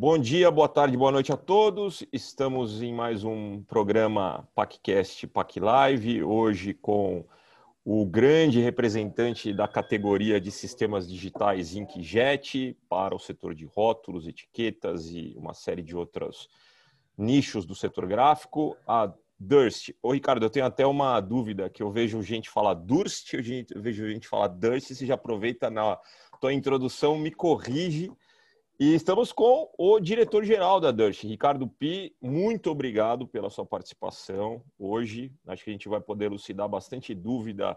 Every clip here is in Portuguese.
Bom dia, boa tarde, boa noite a todos. Estamos em mais um programa PacCast PAC Live, hoje com o grande representante da categoria de sistemas digitais Inkjet para o setor de rótulos, etiquetas e uma série de outros nichos do setor gráfico, a Durst. Ô, Ricardo, eu tenho até uma dúvida, que eu vejo gente falar Durst, eu vejo gente falar Durst, você já aproveita na tua introdução, me corrige, e estamos com o diretor-geral da Durst, Ricardo Pi. Muito obrigado pela sua participação hoje. Acho que a gente vai poder elucidar bastante dúvida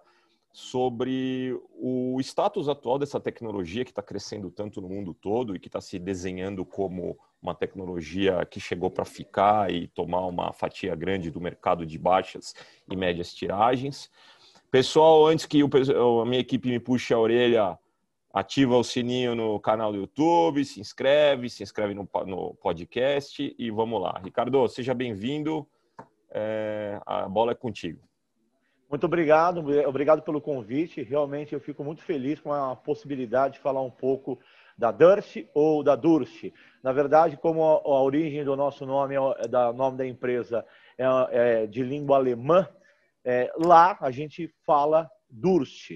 sobre o status atual dessa tecnologia que está crescendo tanto no mundo todo e que está se desenhando como uma tecnologia que chegou para ficar e tomar uma fatia grande do mercado de baixas e médias tiragens. Pessoal, antes que a minha equipe me puxe a orelha, ativa o sininho no canal do YouTube, se inscreve, se inscreve no, no podcast e vamos lá. Ricardo, seja bem-vindo. É, a bola é contigo. Muito obrigado, obrigado pelo convite. Realmente eu fico muito feliz com a possibilidade de falar um pouco da Durst ou da Durst. Na verdade, como a, a origem do nosso nome, é, da nome da empresa é, é de língua alemã, é, lá a gente fala Durst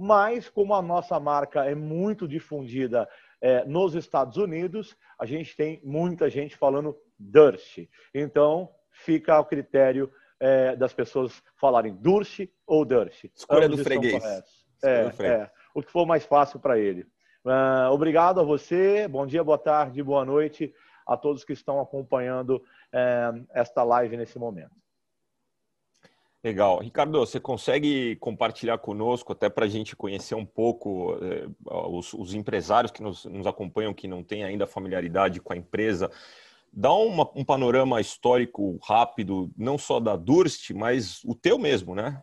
mas como a nossa marca é muito difundida é, nos Estados Unidos, a gente tem muita gente falando Durst. Então, fica ao critério é, das pessoas falarem Durst ou Durst. Escolha do freguês. É, do freguês. É, o que for mais fácil para ele. Uh, obrigado a você. Bom dia, boa tarde, boa noite a todos que estão acompanhando é, esta live nesse momento. Legal. Ricardo, você consegue compartilhar conosco, até para a gente conhecer um pouco eh, os, os, empresários que nos, nos, acompanham, que não têm ainda familiaridade com a empresa, dá uma, um panorama histórico rápido, não só da Durst, mas o teu mesmo, né?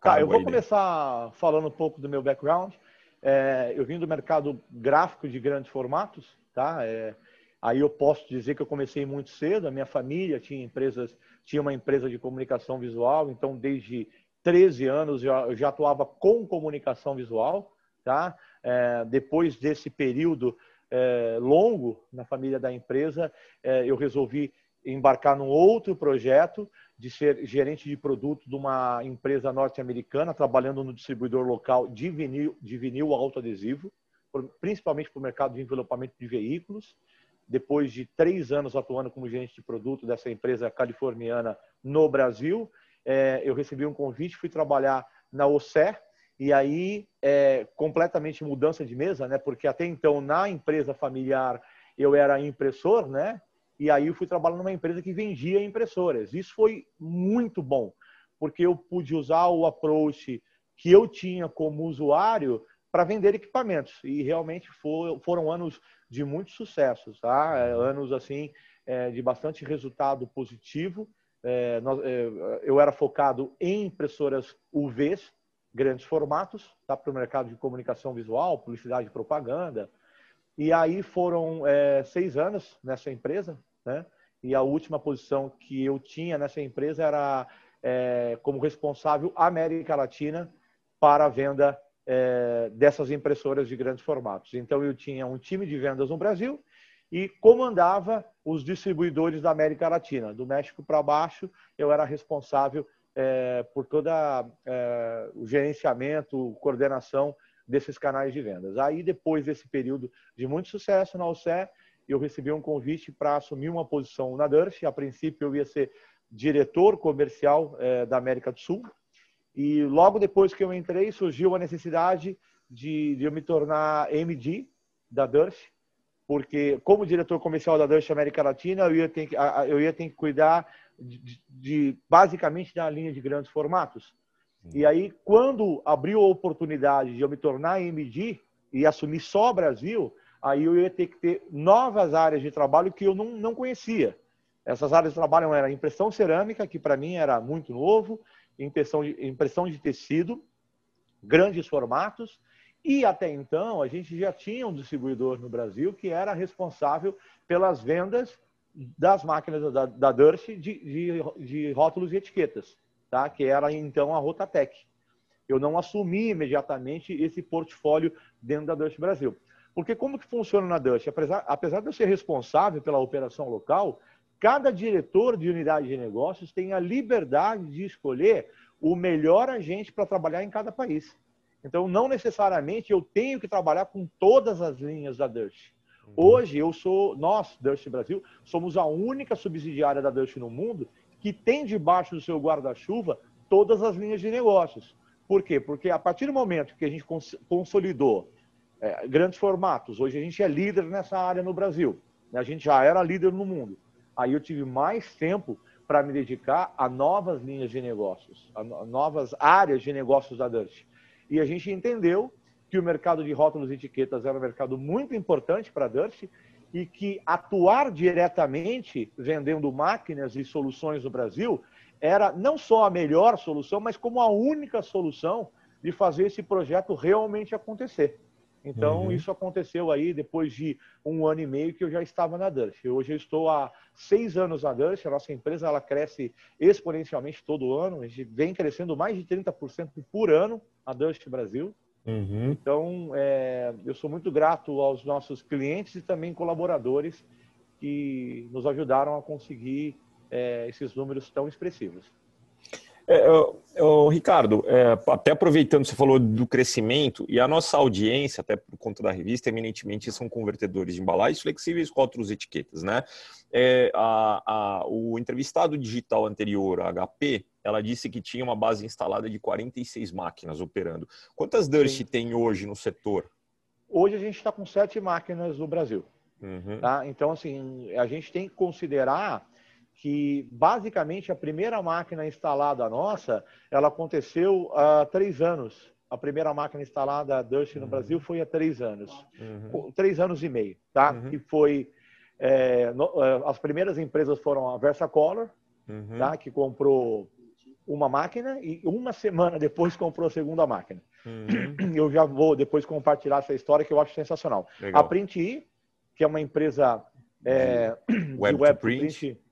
Tá, eu vou começar falando um pouco do meu background. É, eu vim do mercado gráfico de grandes formatos, tá? É, aí eu posso dizer que eu comecei muito cedo. A minha família tinha empresas tinha uma empresa de comunicação visual, então desde 13 anos eu já atuava com comunicação visual, tá? É, depois desse período é, longo na família da empresa, é, eu resolvi embarcar num outro projeto de ser gerente de produto de uma empresa norte-americana, trabalhando no distribuidor local de vinil, de vinil autoadesivo, principalmente para o mercado de envelopamento de veículos depois de três anos atuando como gerente de produto dessa empresa californiana no Brasil, é, eu recebi um convite, fui trabalhar na OCE, e aí é, completamente mudança de mesa, né? Porque até então na empresa familiar eu era impressor, né? E aí eu fui trabalhar numa empresa que vendia impressoras. Isso foi muito bom, porque eu pude usar o approach que eu tinha como usuário para vender equipamentos. E realmente for, foram anos de muitos sucessos, tá? É, uhum. anos assim é, de bastante resultado positivo. É, eu era focado em impressoras UVs, grandes formatos, tá? Para o mercado de comunicação visual, publicidade e propaganda. E aí foram seis anos nessa empresa, né? E a última posição que eu tinha nessa empresa era como responsável América Latina para a venda é, dessas impressoras de grandes formatos. Então, eu tinha um time de vendas no Brasil e comandava os distribuidores da América Latina. Do México para baixo, eu era responsável é, por todo é, o gerenciamento, coordenação desses canais de vendas. Aí, depois desse período de muito sucesso na OCE, eu recebi um convite para assumir uma posição na Durst. A princípio, eu ia ser diretor comercial é, da América do Sul. E logo depois que eu entrei, surgiu a necessidade de, de eu me tornar MD da Durst, porque como diretor comercial da Durst América Latina, eu ia ter que, eu ia ter que cuidar de, de basicamente da linha de grandes formatos. E aí, quando abriu a oportunidade de eu me tornar MD e assumir só Brasil, aí eu ia ter que ter novas áreas de trabalho que eu não, não conhecia. Essas áreas de trabalho eram impressão cerâmica, que para mim era muito novo, impressão de, impressão de tecido, grandes formatos, e até então a gente já tinha um distribuidor no Brasil que era responsável pelas vendas das máquinas da, da de, de, de, rótulos e etiquetas, tá? que era então a Rotatec. Eu não assumi imediatamente esse portfólio dentro da Durst Brasil. Porque como que funciona na Dutch? Apesar, apesar de eu ser responsável pela operação local, cada diretor de unidade de negócios tem a liberdade de escolher o melhor agente para trabalhar em cada país. Então, não necessariamente eu tenho que trabalhar com todas as linhas da Dutch. Uhum. Hoje, eu sou, nós, Dutch Brasil, somos a única subsidiária da Dutch no mundo que tem debaixo do seu guarda-chuva todas as linhas de negócios. Por quê? Porque a partir do momento que a gente consolidou é, grandes formatos. Hoje a gente é líder nessa área no Brasil. Né? A gente já era líder no mundo. Aí eu tive mais tempo para me dedicar a novas linhas de negócios, a novas áreas de negócios da Dutch. E a gente entendeu que o mercado de rótulos e etiquetas era um mercado muito importante para a Dutch e que atuar diretamente vendendo máquinas e soluções no Brasil era não só a melhor solução, mas como a única solução de fazer esse projeto realmente acontecer. Então, uhum. isso aconteceu aí depois de um ano e meio que eu já estava na Dutch. Hoje eu estou há seis anos na Dutch, a nossa empresa ela cresce exponencialmente todo ano, a gente vem crescendo mais de 30% por ano a Dutch Brasil. Uhum. Então, é, eu sou muito grato aos nossos clientes e também colaboradores que nos ajudaram a conseguir é, esses números tão expressivos. É, Ricardo, é, até aproveitando, você falou do crescimento, e a nossa audiência, até por conta da revista, eminentemente são convertedores de embalagens flexíveis, rótulos e etiquetas, né? É, a, a, o entrevistado digital anterior, a HP, ela disse que tinha uma base instalada de 46 máquinas operando. Quantas Durst tem hoje no setor? Hoje a gente está com sete máquinas no Brasil. Uhum. Tá? Então, assim, a gente tem que considerar que basicamente a primeira máquina instalada nossa, ela aconteceu há três anos. A primeira máquina instalada Dust no uhum. Brasil foi há três anos, uhum. três anos e meio, tá? Uhum. Que foi é, no, é, as primeiras empresas foram a Versacolor, uhum. tá? Que comprou uma máquina e uma semana depois comprou a segunda máquina. Uhum. Eu já vou depois compartilhar essa história que eu acho sensacional. Legal. A Print que é uma empresa é, de web, web print, print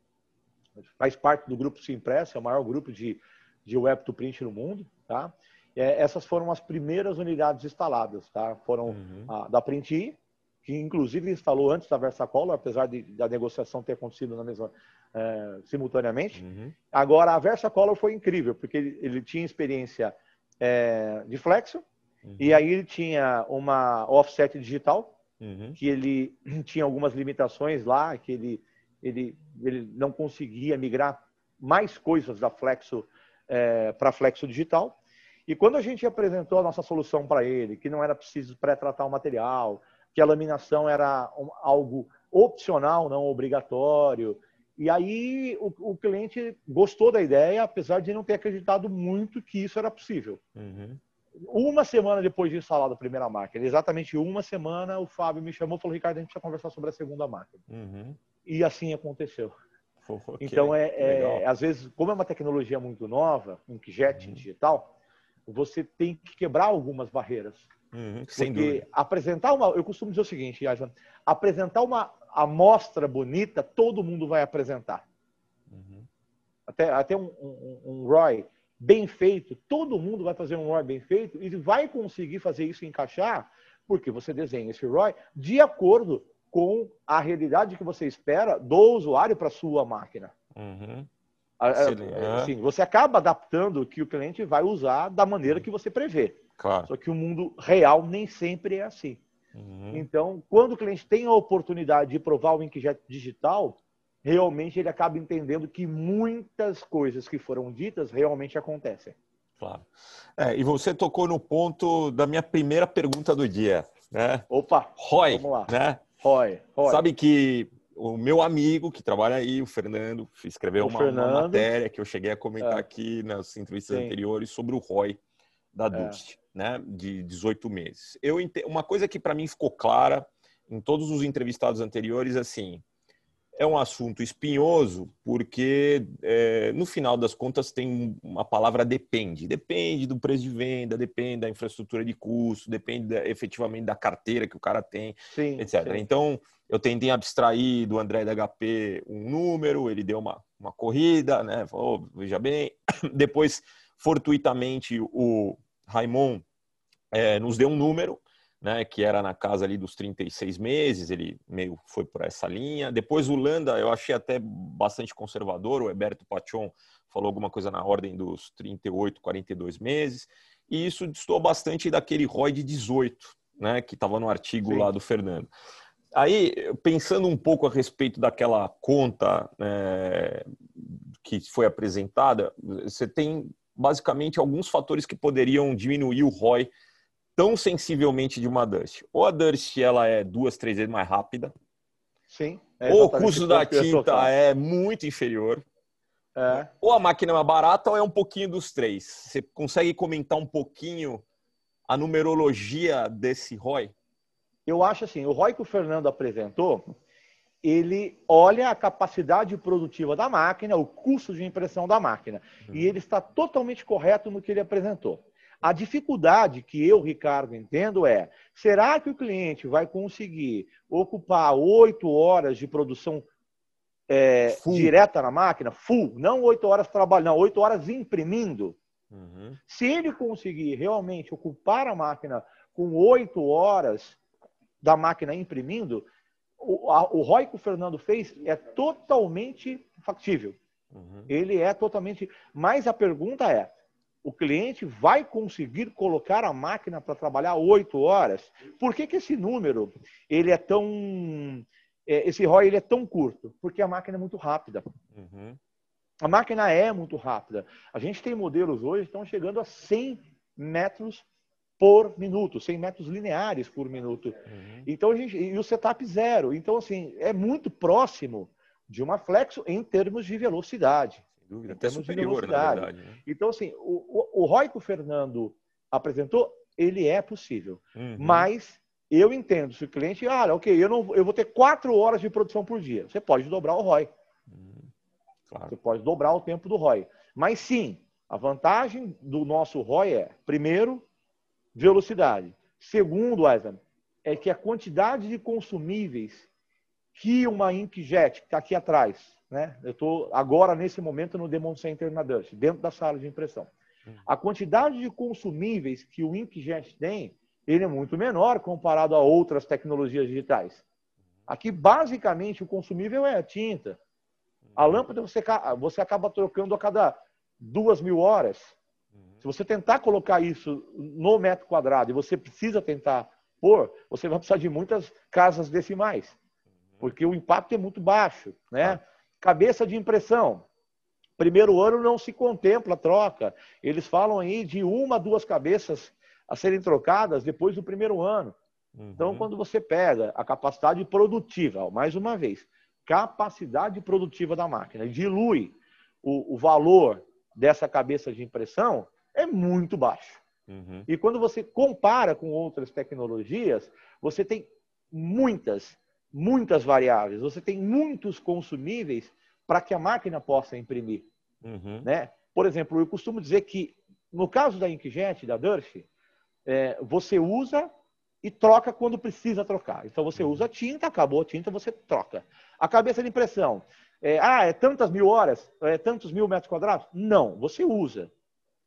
faz parte do grupo Simpress, é o maior grupo de, de web to print no mundo, tá? É, essas foram as primeiras unidades instaladas, tá? Foram uhum. a, da Print, que inclusive instalou antes da Versacolor, apesar de, da negociação ter acontecido na mesma é, simultaneamente. Uhum. Agora a Versacolor foi incrível porque ele, ele tinha experiência é, de flexo uhum. e aí ele tinha uma offset digital uhum. que ele tinha algumas limitações lá, que ele ele, ele não conseguia migrar mais coisas da Flexo é, para Flexo Digital. E quando a gente apresentou a nossa solução para ele, que não era preciso pré-tratar o material, que a laminação era algo opcional, não obrigatório, e aí o, o, cliente gostou da ideia, apesar de não ter acreditado muito que isso era possível. Uhum. Uma semana depois de instalar a primeira máquina, exatamente uma semana, o Fábio me chamou e falou: Ricardo, a gente precisa conversar sobre a segunda máquina. Uhum. E assim aconteceu. Okay, então, é, é às vezes, como é uma tecnologia muito nova, um inkjet uhum. digital, você tem que quebrar algumas barreiras. Uhum, sem dúvida. apresentar uma. Eu costumo dizer o seguinte, Yajan, apresentar uma amostra bonita, todo mundo vai apresentar. Uhum. Até, até um, um, um ROI bem feito, todo mundo vai fazer um ROI bem feito e vai conseguir fazer isso encaixar, porque você desenha esse ROI de acordo com a realidade que você espera do usuário para sua máquina. Uhum. Assim, você acaba adaptando o que o cliente vai usar da maneira que você prevê. Claro. Só que o mundo real nem sempre é assim. Uhum. Então, quando o cliente tem a oportunidade de provar o inkjet digital, realmente ele acaba entendendo que muitas coisas que foram ditas realmente acontecem. Claro. É, e você tocou no ponto da minha primeira pergunta do dia, né? Opa! Roy, vamos lá. né? Roy, Roy. Sabe que o meu amigo que trabalha aí, o Fernando, escreveu uma, uma, matéria que eu cheguei a comentar é. aqui nas entrevistas Sim. anteriores sobre o ROI da Dust, é. né, de 18 meses. Eu uma coisa que para mim ficou clara em todos os entrevistados anteriores, assim, é um assunto espinhoso porque, é, no final das contas, tem uma palavra depende. Depende do preço de venda, depende da infraestrutura de custo, depende da, efetivamente da carteira que o cara tem, sim, etc. Sim. Então, eu tentei abstrair do André da HP um número, ele deu uma, uma corrida, né? Falou, veja bem. Depois, fortuitamente, o Raimon é, nos deu um número né, que era na casa ali dos 36 meses, ele meio foi por essa linha. Depois o Landa, eu achei até bastante conservador, o Heberto Pachon falou alguma coisa na ordem dos 38, 42 meses, e isso distou bastante daquele ROI de 18, né, que estava no artigo Sim. lá do Fernando. Aí, pensando um pouco a respeito daquela conta né, que foi apresentada, você tem basicamente alguns fatores que poderiam diminuir o ROI tão sensivelmente de uma Dust. Ou a Dust ela é duas, três vezes mais rápida. Sim. É ou o custo da tinta é muito inferior. É. Ou a máquina é mais barata ou é um pouquinho dos três. Você consegue comentar um pouquinho a numerologia desse ROI? Eu acho assim, o ROI que o Fernando apresentou, ele olha a capacidade produtiva da máquina, o custo de impressão da máquina. Uhum. E ele está totalmente correto no que ele apresentou. A dificuldade que eu, Ricardo, entendo é: será que o cliente vai conseguir ocupar oito horas de produção é, direta na máquina? Full, não oito horas trabalhando, não, oito horas imprimindo. Uhum. Se ele conseguir realmente ocupar a máquina com oito horas da máquina imprimindo, o, a, o ROI que o Fernando fez é totalmente factível. Uhum. Ele é totalmente. Mas a pergunta é: o cliente vai conseguir colocar a máquina para trabalhar oito horas? Por que, que esse número ele é tão. É, esse ROI ele é tão curto? Porque a máquina é muito rápida. Uhum. A máquina é muito rápida. A gente tem modelos hoje que estão chegando a 100 metros por minuto, 100 metros lineares por minuto. Uhum. Então a gente, e o setup zero. Então, assim, é muito próximo de uma flexo em termos de velocidade dúvida, até superior, na verdade. Né? Então, assim, o, o, o ROI que o Fernando apresentou, ele é possível. Uhum. Mas eu entendo, se o cliente, ah, ok, eu, não, eu vou ter quatro horas de produção por dia. Você pode dobrar o ROI. Uhum. Claro. Você pode dobrar o tempo do ROI. Mas sim, a vantagem do nosso ROI é, primeiro, velocidade. Segundo, Wesley, é que a quantidade de consumíveis que uma inkjet, que está aqui atrás, né? Eu estou agora, nesse momento, no Demon Center na Dust, dentro da sala de impressão. Hum. A quantidade de consumíveis que o inkjet tem, ele é muito menor comparado a outras tecnologias digitais. Aqui, basicamente, o consumível é a tinta. A lâmpada você, você acaba trocando a cada duas mil horas. Uhum. Se você tentar colocar isso no metro quadrado e você precisa tentar pôr, você vai precisar de muitas casas decimais, porque o impacto é muito baixo, né? Cabeça de impressão. Primeiro ano não se contempla a troca. Eles falam aí de uma, duas cabeças a serem trocadas depois do primeiro ano. Uhum. Então, quando você pega a capacidade produtiva, mais uma vez, capacidade produtiva da máquina, dilui o, o valor dessa cabeça de impressão, é muito baixo. Uhum. E quando você compara com outras tecnologias, você tem muitas muitas variáveis, você tem muitos consumíveis para que a máquina possa imprimir. Uhum. Né? Por exemplo, eu costumo dizer que, no caso da inkjet, da Durst, é, você usa e troca quando precisa trocar. Então, você uhum. usa tinta, acabou a tinta, você troca. A cabeça de impressão, é, ah, é tantas mil horas, é tantos mil metros quadrados? Não, você usa.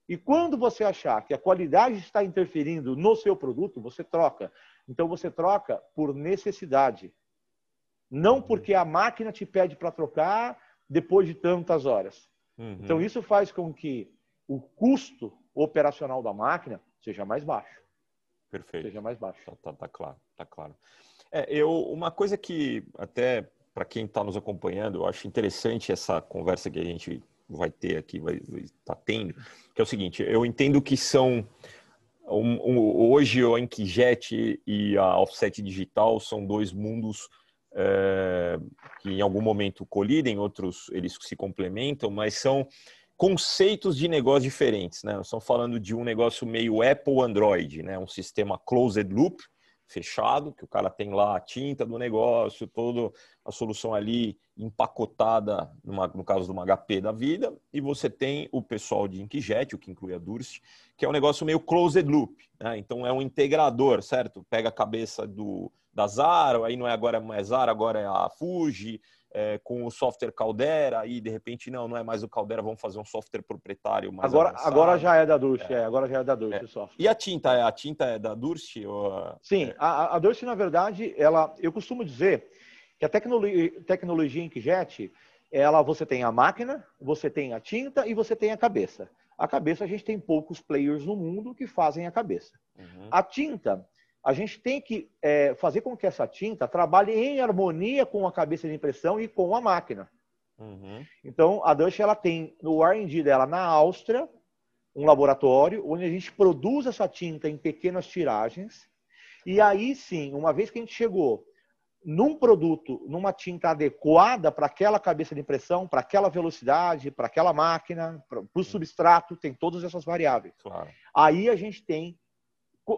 E quando você achar que a qualidade está interferindo no seu produto, você troca. Então, você troca por necessidade. Não porque a máquina te pede para trocar depois de tantas horas. Uhum. Então, isso faz com que o custo operacional da máquina seja mais baixo. Perfeito. Seja mais baixo. Tá, tá, tá claro, tá claro. É, eu, uma coisa que até para quem está nos acompanhando, eu acho interessante essa conversa que a gente vai ter aqui, vai estar tá tendo, que é o seguinte: eu entendo que são um, um, hoje o Inkjet e a Offset Digital são dois mundos é, que em algum momento colidem, outros eles se complementam, mas são conceitos de negócio diferentes, né? Estamos falando de um negócio meio Apple Android, né? Um sistema closed loop, fechado, que o cara tem lá a tinta do negócio, toda a solução ali empacotada, numa, no caso de uma HP da vida, e você tem o pessoal de Inkjet, o que inclui a Durst, que é um negócio meio closed loop, né? Então é um integrador, certo? Pega a cabeça do, da Zara, aí não é agora mais Zara, agora é a Fuji, é, com o software Caldera e de repente não, não é mais o Caldera, vamos fazer um software proprietário mais agora avançado. agora já é da Durst, é. é. agora já é da Durst é. o software. E a tinta é a tinta é da Durst? Ou... Sim, a, a Durst na verdade, ela, eu costumo dizer que a tecnologia, tecnologia Inkjet, ela você tem a máquina, você tem a tinta e você tem a cabeça. A cabeça a gente tem poucos players no mundo que fazem a cabeça. Uhum. A tinta a gente tem que é, fazer com que essa tinta trabalhe em harmonia com a cabeça de impressão e com a máquina. Uhum. Então, a Dutch ela tem no R&D dela na Áustria um laboratório onde a gente produz essa tinta em pequenas tiragens e aí sim, uma vez que a gente chegou num produto, numa tinta adequada para aquela cabeça de impressão, para aquela velocidade, para aquela máquina, para o substrato, tem todas essas variáveis. Claro. Aí a gente tem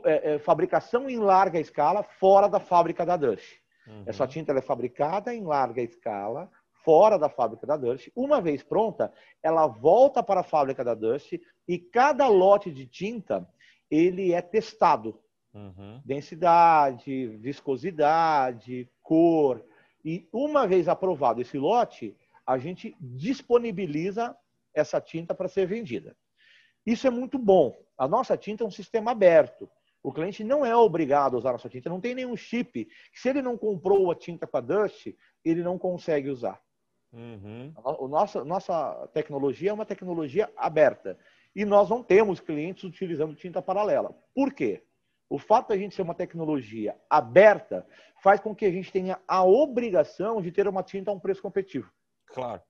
é, é, fabricação em larga escala fora da fábrica da Dutch. Uhum. Essa tinta é fabricada em larga escala fora da fábrica da Dutch. Uma vez pronta, ela volta para a fábrica da Dutch e cada lote de tinta ele é testado. Uhum. Densidade, viscosidade, cor. E uma vez aprovado esse lote, a gente disponibiliza essa tinta para ser vendida. Isso é muito bom. A nossa tinta é um sistema aberto. O cliente não é obrigado a usar a nossa tinta, não tem nenhum chip. Se ele não comprou a tinta com a Dust, ele não consegue usar. Uhum. A nossa, nossa tecnologia é uma tecnologia aberta. E nós não temos clientes utilizando tinta paralela. Por quê? O fato de a gente ser uma tecnologia aberta faz com que a gente tenha a obrigação de ter uma tinta a um preço competitivo. Claro.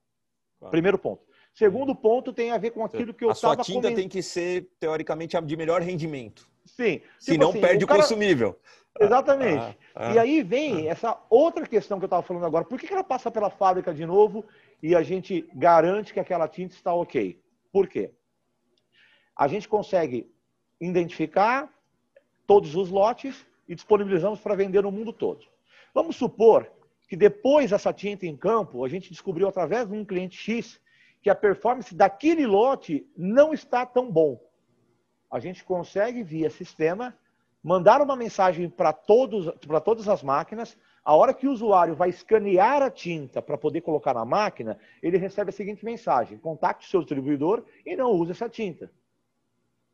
claro. Primeiro ponto. Segundo ponto tem a ver com aquilo que eu estava A sua tinta tem que ser, teoricamente, de melhor rendimento. Sim. Se tipo não assim, perde o, cara... consumível. Exatamente. Ah, ah, e aí vem ah. essa outra questão que eu estava falando agora. Por que, que ela passa pela fábrica de novo e a gente garante que aquela tinta está ok? Por quê? A gente consegue identificar todos os lotes e disponibilizamos para vender no mundo todo. Vamos supor que depois dessa tinta em campo, a gente descobriu através de um cliente X que a performance daquele lote não está tão bom. A gente consegue, via sistema, mandar uma mensagem para todas as máquinas. A hora que o usuário vai escanear a tinta para poder colocar na máquina, ele recebe a seguinte mensagem: contacte o seu distribuidor e não use essa tinta.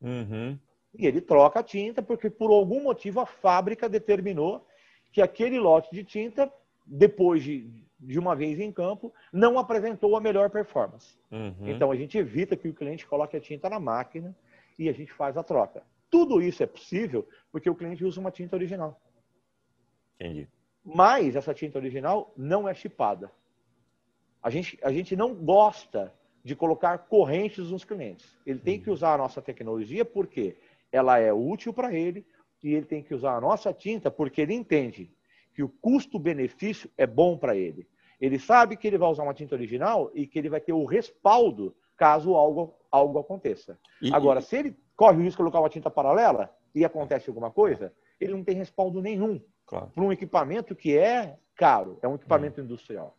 Uhum. E ele troca a tinta porque, por algum motivo, a fábrica determinou que aquele lote de tinta, depois de, de uma vez em campo, não apresentou a melhor performance. Uhum. Então, a gente evita que o cliente coloque a tinta na máquina e a gente faz a troca. Tudo isso é possível porque o cliente usa uma tinta original. Entendi. Mas essa tinta original não é chipada. A gente, a gente não gosta de colocar correntes nos clientes. Ele tem que uhum. usar a nossa tecnologia porque ela é útil para ele e ele tem que usar a nossa tinta porque ele entende que o custo-benefício é bom para ele. Ele sabe que ele vai usar uma tinta original e que ele vai ter o respaldo caso algo, algo aconteça. E, Agora, e... se ele corre o risco de colocar uma tinta paralela e acontece alguma coisa, ele não tem respaldo nenhum claro. para um equipamento que é caro, é um equipamento hum. industrial.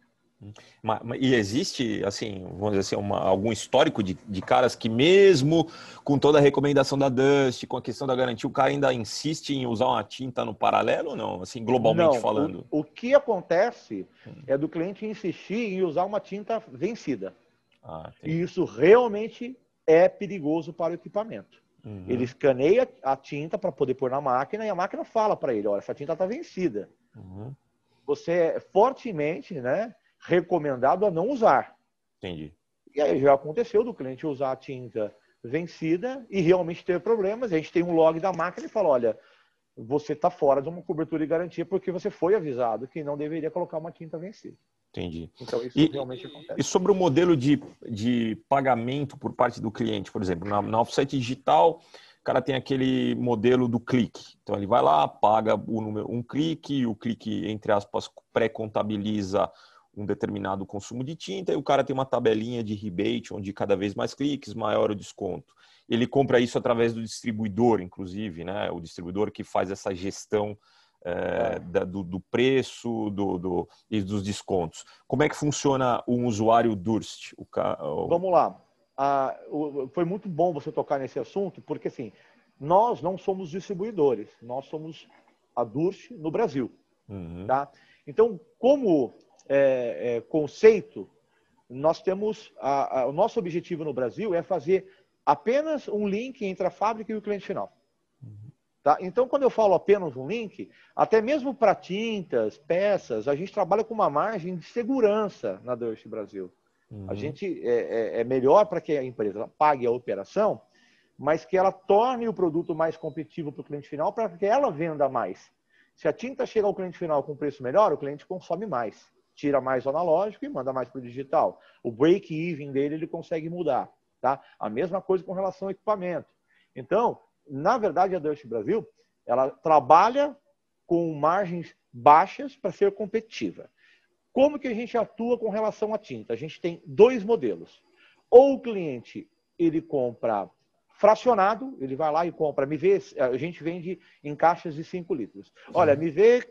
E existe, assim, vamos dizer assim, uma, algum histórico de, de, caras que mesmo com toda a recomendação da Dust, com a questão da garantia, o cara ainda insiste em usar uma tinta no paralelo ou não? Assim, globalmente não, falando. O, o, que acontece hum. é do cliente insistir em usar uma tinta vencida. Ah, e isso realmente é perigoso para o equipamento. Uhum. Ele escaneia a tinta para poder pôr na máquina e a máquina fala para ele, olha, essa tinta está vencida. Uhum. Você é fortemente, né, recomendado a não usar. Entendi. E aí já aconteceu do cliente usar a tinta vencida e realmente ter problemas. A gente tem um log da máquina e fala, olha, você está fora de uma cobertura de garantia porque você foi avisado que não deveria colocar uma tinta vencida. Entendi. Então, isso e, realmente acontece. E sobre o modelo de, de pagamento por parte do cliente, por exemplo, na, na offset digital, o cara tem aquele modelo do clique. Então, ele vai lá, paga o número, um clique, o clique, entre aspas, pré-contabiliza um determinado consumo de tinta e o cara tem uma tabelinha de rebate, onde cada vez mais cliques, maior o desconto. Ele compra isso através do distribuidor, inclusive, né? O distribuidor que faz essa gestão é, é. da, do, do, preço do, do, e dos descontos. Como é que funciona um usuário Durst? O, o... Vamos lá. Ah, foi muito bom você tocar nesse assunto, porque assim, nós não somos distribuidores, nós somos a Durst no Brasil. Uhum. Tá? Então, como é, é, conceito, nós temos a, a, o nosso objetivo no Brasil é fazer apenas um link entre a fábrica e o cliente final. Tá? Então, quando eu falo apenas um link, até mesmo para tintas, peças, a gente trabalha com uma margem de segurança na Durst Brasil. Uhum. A gente é, é, é melhor para que a empresa pague a operação, mas que ela torne o produto mais competitivo para o cliente final, para que ela venda mais. Se a tinta chega ao cliente final com preço melhor, o cliente consome mais, tira mais o analógico e manda mais para o digital. O break-even dele ele consegue mudar. Tá? A mesma coisa com relação ao equipamento. Então, na verdade, a Dust Brasil, ela trabalha com margens baixas para ser competitiva. Como que a gente atua com relação à tinta? A gente tem dois modelos. Ou o cliente ele compra fracionado, ele vai lá e compra. Me vê, a gente vende em caixas de 5 litros. Olha, me vê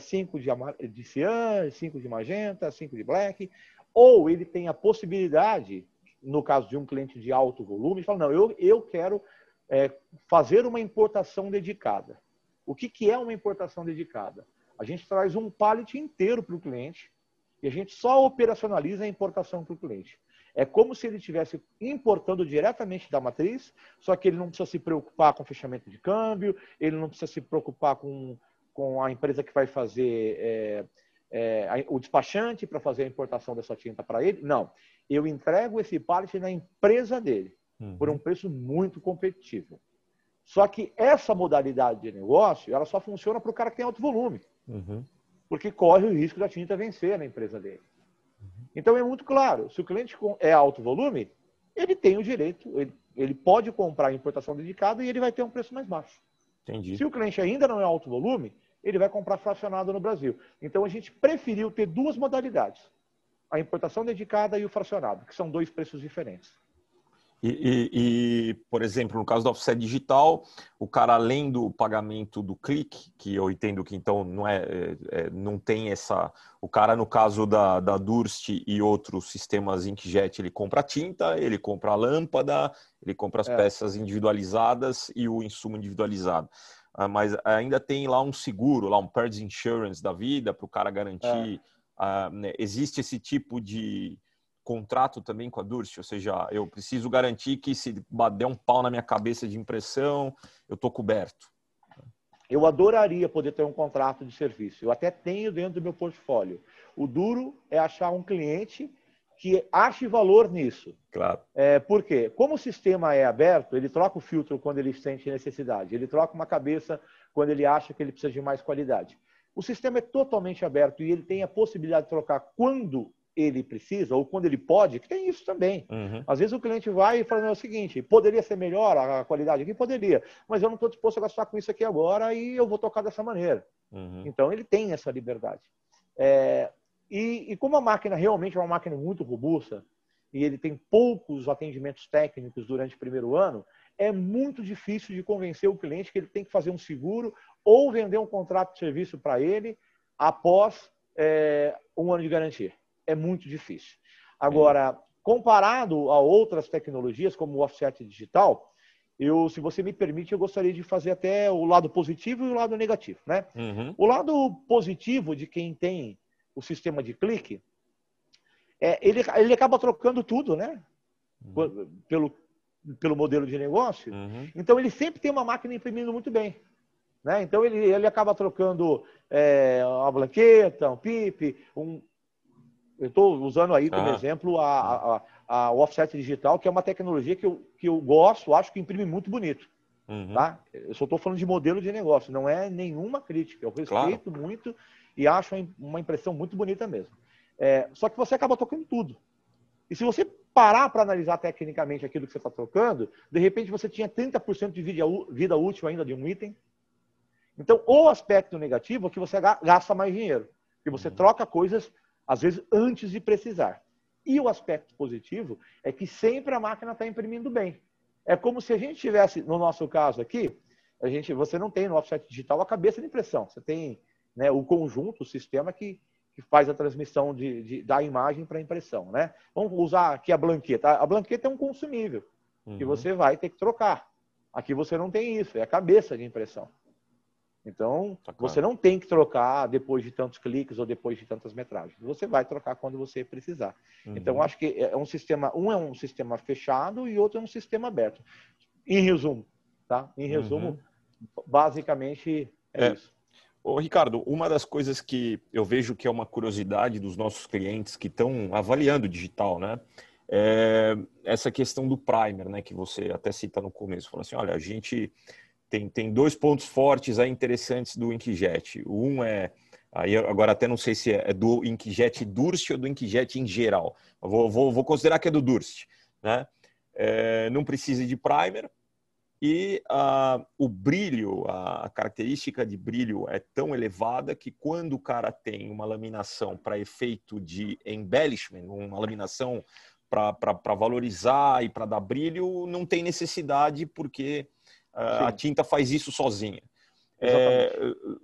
5 é, de, de cian, 5 de magenta, 5 de black. Ou ele tem a possibilidade, no caso de um cliente de alto volume, fala, não, eu, eu quero é, fazer uma importação dedicada. O que, que é uma importação dedicada? A gente traz um pallet inteiro para o cliente e a gente só operacionaliza a importação para o cliente. É como se ele estivesse importando diretamente da matriz, só que ele não precisa se preocupar com fechamento de câmbio, ele não precisa se preocupar com, com a empresa que vai fazer é, é, o despachante para fazer a importação dessa tinta para ele. Não. Eu entrego esse pallet na empresa dele uhum. por um preço muito competitivo. Só que essa modalidade de negócio, ela só funciona para o cara que tem alto volume. Uhum. Porque corre o risco da tinta vencer na empresa dele. Uhum. Então é muito claro, se o cliente é alto volume, ele tem o direito, ele, ele pode comprar importação dedicada e ele vai ter um preço mais baixo. Entendi. Se o cliente ainda não é alto volume, ele vai comprar fracionado no Brasil. Então a gente preferiu ter duas modalidades: a importação dedicada e o fracionado, que são dois preços diferentes. E, e, e, por exemplo, no caso do offset digital, o cara além do pagamento do clique, que eu entendo que então não é, é, é não tem essa, o cara no caso da, da Durst e outros sistemas inkjet, ele compra tinta, ele compra a lâmpada, ele compra as é. peças individualizadas e o insumo individualizado. Ah, mas ainda tem lá um seguro, lá um Purge Insurance da vida para o cara garantir. É. Ah, né, existe esse tipo de contrato também com a Durst, ou seja, eu preciso garantir que se der um pau na minha cabeça de impressão, eu estou coberto. Eu adoraria poder ter um contrato de serviço. Eu até tenho dentro do meu portfólio. O duro é achar um cliente que ache valor nisso. Claro. É, por quê? Como o sistema é aberto, ele troca o filtro quando ele sente necessidade. Ele troca uma cabeça quando ele acha que ele precisa de mais qualidade. O sistema é totalmente aberto e ele tem a possibilidade de trocar quando ele precisa, ou quando ele pode, que tem isso também. Uhum. Às vezes o cliente vai e fala, é o seguinte, poderia ser melhor a qualidade aqui? Poderia, mas eu não estou disposto a gastar com isso aqui agora e eu vou tocar dessa maneira. Uhum. Então ele tem essa liberdade. É, e, e, como a máquina realmente é uma máquina muito robusta, e ele tem poucos atendimentos técnicos durante o primeiro ano, é muito difícil de convencer o cliente que ele tem que fazer um seguro ou vender um contrato de serviço para ele após é, um ano de garantia é muito difícil. Agora, comparado a outras tecnologias, como o offset digital, eu, se você me permite, eu gostaria de fazer até o lado positivo e o lado negativo. Né? Uhum. O lado positivo de quem tem o sistema de clique, é, ele, ele acaba trocando tudo, né? Uhum. Pelo, pelo modelo de negócio. Uhum. Então, ele sempre tem uma máquina imprimindo muito bem. Né? Então, ele, ele acaba trocando é, uma blanqueta, um PIP, um, eu estou usando aí como ah. exemplo a, a, a, o offset digital, que é uma tecnologia que eu, que eu gosto, acho que imprime muito bonito. Uhum. Tá? Eu só estou falando de modelo de negócio, não é nenhuma crítica. Eu respeito claro. muito e acho uma impressão muito bonita mesmo. É, só que você acaba tocando tudo. E se você parar para analisar tecnicamente aquilo que você está trocando, de repente você tinha 30% de vida, vida útil ainda de um item. Então, o aspecto negativo é que você gasta mais dinheiro. Que você uhum. troca coisas às vezes antes de precisar. E o aspecto positivo é que sempre a máquina está imprimindo bem. É como se a gente tivesse, no nosso caso aqui, a gente, você não tem no offset digital a cabeça de impressão. Você tem né, o conjunto, o sistema que, que faz a transmissão de, de da imagem para a impressão. Né? Vamos usar aqui a blanqueta. A blanqueta é um consumível uhum. que você vai ter que trocar. Aqui você não tem isso, é a cabeça de impressão. Então, tá claro. você não tem que trocar depois de tantos cliques ou depois de tantas metragens. Você vai trocar quando você precisar. Uhum. Então, acho que é um sistema, um é um sistema fechado e outro é um sistema aberto. Em resumo, tá? Em resumo, uhum. basicamente é, é, isso. Ô, Ricardo, uma das coisas que eu vejo que é uma curiosidade dos nossos clientes que estão avaliando o digital, né? É essa questão do primer, né? Que você até cita no começo. Falou assim, olha, a gente tem, tem dois pontos fortes aí interessantes do Inkjet. Um é, aí agora até não sei se é, do Inkjet Durst ou do Inkjet em geral. vou, vou, vou considerar que é do Durst, né? É, não precisa de primer e uh, o brilho, a característica de brilho é tão elevada que quando o cara tem uma laminação para efeito de embellishment, uma laminação para valorizar e para dar brilho, não tem necessidade porque Uh, a tinta faz isso sozinha. É,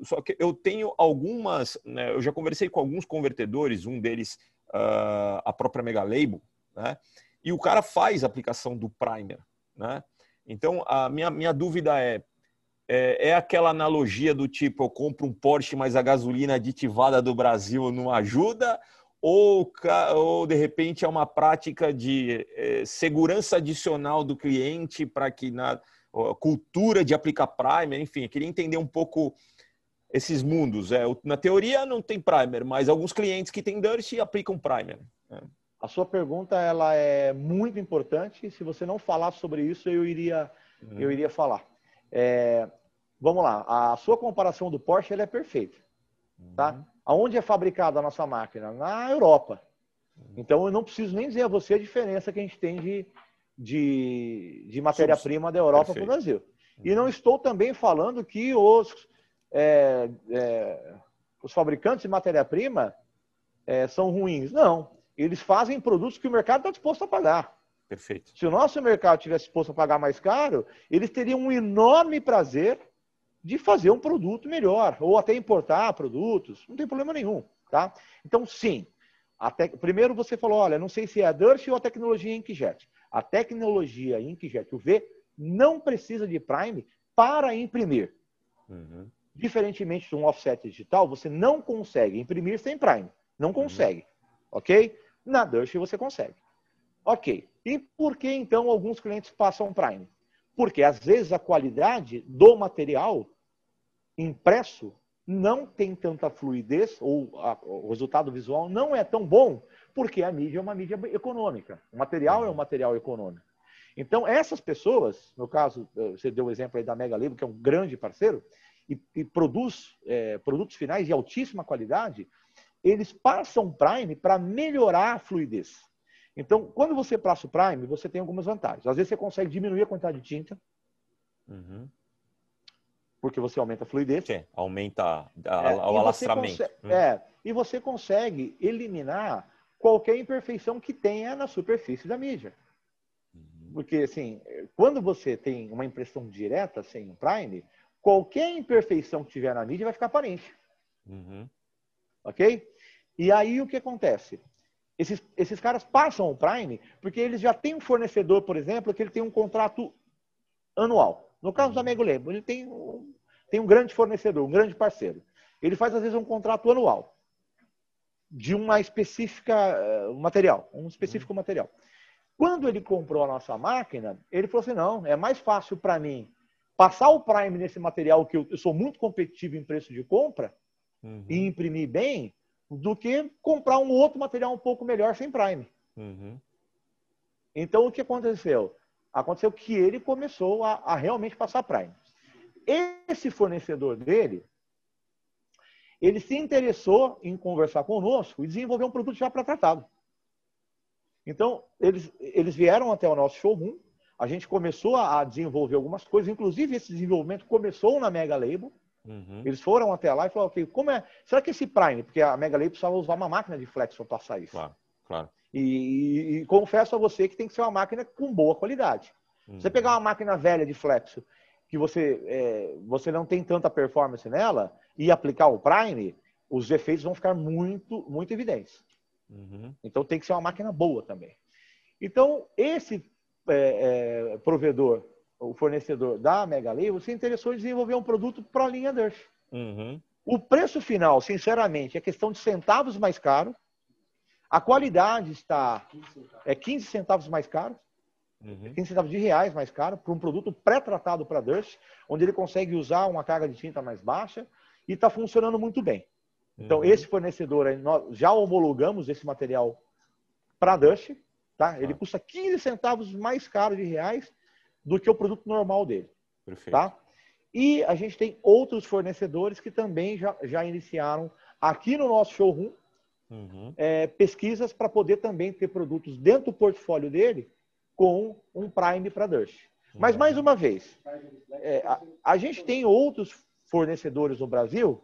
só que eu tenho algumas, né, eu já conversei com alguns convertedores, um deles uh, a própria Mega Label, né, e o cara faz a aplicação do primer, né? Então a minha, minha dúvida é, é, é aquela analogia do tipo eu compro um Porsche, mas a gasolina aditivada do Brasil não ajuda, ou, ou de repente é uma prática de é, segurança adicional do cliente para que na cultura de aplicar primer, enfim, eu queria entender um pouco esses mundos. É, na teoria não tem primer, mas alguns clientes que têm Dirt aplicam primer. É. A sua pergunta ela é muito importante. Se você não falar sobre isso, eu iria, uhum. eu iria falar. É, vamos lá. A sua comparação do Porsche ela é perfeita. Uhum. Tá? Aonde é fabricada a nossa máquina? Na Europa. Uhum. Então eu não preciso nem dizer a você a diferença que a gente tem de, de, de matéria-prima da Europa para o Brasil. E não estou também falando que os, é, é, os fabricantes de matéria-prima é, são ruins. Não. Eles fazem produtos que o mercado está disposto a pagar. Perfeito. Se o nosso mercado tivesse disposto a pagar mais caro, eles teriam um enorme prazer de fazer um produto melhor, ou até importar produtos, não tem problema nenhum. Tá? Então, sim. Te... Primeiro você falou, olha, não sei se é a Dirt ou a tecnologia Inkjet. A tecnologia Inkjet UV não precisa de Prime para imprimir. Uhum. Diferentemente de um offset digital, você não consegue imprimir sem Prime. Não uhum. consegue. Uhum. Ok? Na Dash você consegue. Ok. E por que então alguns clientes passam Prime? Porque às vezes a qualidade do material impresso não tem tanta fluidez, ou a, o resultado visual não é tão bom porque a mídia é uma mídia econômica. O material é um uhum. material econômico. Então, essas pessoas, no caso, eh, você deu o exemplo aí da Mega Label, que é um grande parceiro, e, e produz é, produtos finais de altíssima qualidade, eles passam Prime para melhorar a fluidez. Então, quando você passa o Prime, você tem algumas vantagens. Às vezes você consegue diminuir a quantidade de tinta, uhum. Porque você aumenta a fluidez. Sim, aumenta a, é, o alastramento. Consegue, hum. É, e você consegue eliminar qualquer imperfeição que tenha na superfície da mídia. Uhum. Porque, assim, quando você tem uma impressão direta sem um prime, qualquer imperfeição que tiver na mídia vai ficar aparente. Uhum. Ok? E aí o que acontece? Esses, esses caras passam o prime porque eles já têm um fornecedor, por exemplo, que ele tem um contrato anual. No caso da Mego Lebo, ele tem um, tem um grande fornecedor, um grande parceiro. Ele faz, às vezes, um contrato anual de uma específica uh, material, um específico uhum. material. Quando ele comprou a nossa máquina, ele falou assim: não, é mais fácil para mim passar o Prime nesse material que eu, eu, sou muito competitivo em preço de compra uhum. e imprimir bem, do que comprar um outro material um pouco melhor sem Prime. Uhum. Então, o que aconteceu? Aconteceu que ele começou a, a realmente passar Prime. Esse fornecedor dele ele se interessou em conversar conosco e desenvolver um produto já pré-tratado. Então, eles, eles vieram até o nosso showroom, a gente começou a desenvolver algumas coisas, inclusive esse desenvolvimento começou na Mega Label. Uhum. Eles foram até lá e falaram, ok, como é? Será que esse Prime, porque a Mega Label precisava usar uma máquina de flex para passar isso. Claro, claro. E, e, e, confesso a você que tem que ser uma máquina com boa qualidade. Uhum. Você pegar uma máquina velha de flexo, que você, é, você não tem tanta performance nela, e aplicar o Prime, os efeitos vão ficar muito, muito evidentes. Uhum. Então tem que ser uma máquina boa também. Então, esse é, é, provedor o fornecedor da Mega Label se interessou em desenvolver um produto para a linha Durst. Uhum. O preço final, sinceramente, é questão de centavos mais caro. A qualidade está é 15 centavos mais caro. Uhum. 15 centavos de reais mais caro para um produto pré-tratado para Dust, onde ele consegue usar uma carga de tinta mais baixa e está funcionando muito bem. Então, uhum. esse fornecedor, nós já homologamos esse material para Dust, tá? Ele ah. custa 15 centavos mais caro de reais do que o produto normal dele. Perfeito. Tá? E a gente tem outros fornecedores que também já, já iniciaram aqui no nosso showroom uhum. é, pesquisas para poder também ter produtos dentro do portfólio dele com um Prime para Durst. Uhum. Mas, mais uma vez, é, a, a, gente tem outros fornecedores no Brasil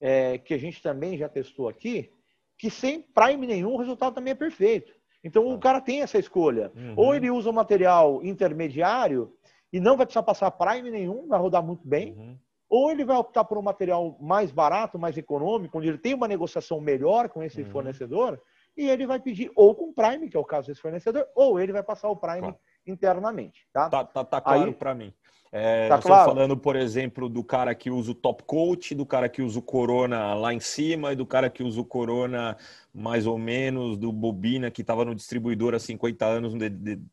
é, que a gente também já testou aqui, que sem Prime nenhum o resultado também é perfeito. Então, o cara tem essa escolha. Uhum. Ou ele usa um material intermediário e não vai precisar passar Prime nenhum, vai rodar muito bem. Ou ele vai optar por um material mais barato, mais econômico, onde ele tem uma negociação melhor com esse uhum. fornecedor, e ele vai pedir ou com Prime, que é o caso desse fornecedor, ou ele vai passar o Prime claro. internamente. Tá, tá, tá, tá claro para mim. É, tá claro. falando, por exemplo, do cara que usa o top coat, do cara que usa o Corona lá em cima e do cara que usa o Corona mais ou menos, do Bobina que estava no distribuidor há 50 anos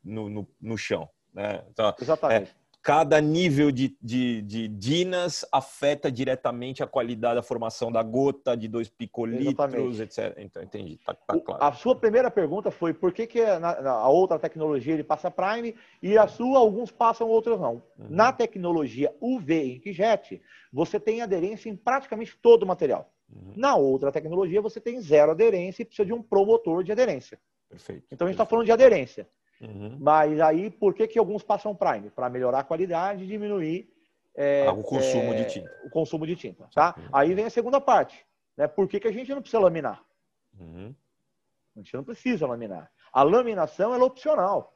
no, no, no chão. Né? Então, Exatamente. É, cada nível de, de, de DINAS afeta diretamente a qualidade da formação da gota, de dois picolitros, etc. Então, entendi, tá, tá, claro. A sua primeira pergunta foi por que, que na, a outra tecnologia ele passa Prime e a sua alguns passam, outros não. Uhum. Na tecnologia UV Inkjet, você tem aderência em praticamente todo o material. Uhum. Na outra tecnologia, você tem zero aderência e precisa de um promotor de aderência. Perfeito. Então, a gente está falando de aderência. Uhum. Mas aí, por que, que alguns passam Prime? Para melhorar a qualidade e diminuir é, ah, o consumo é, de tinta. O consumo de tinta, tá? Uhum. Aí vem a segunda parte. Né? Por que, que a gente não precisa laminar? Uhum. A gente não precisa laminar. A laminação é opcional.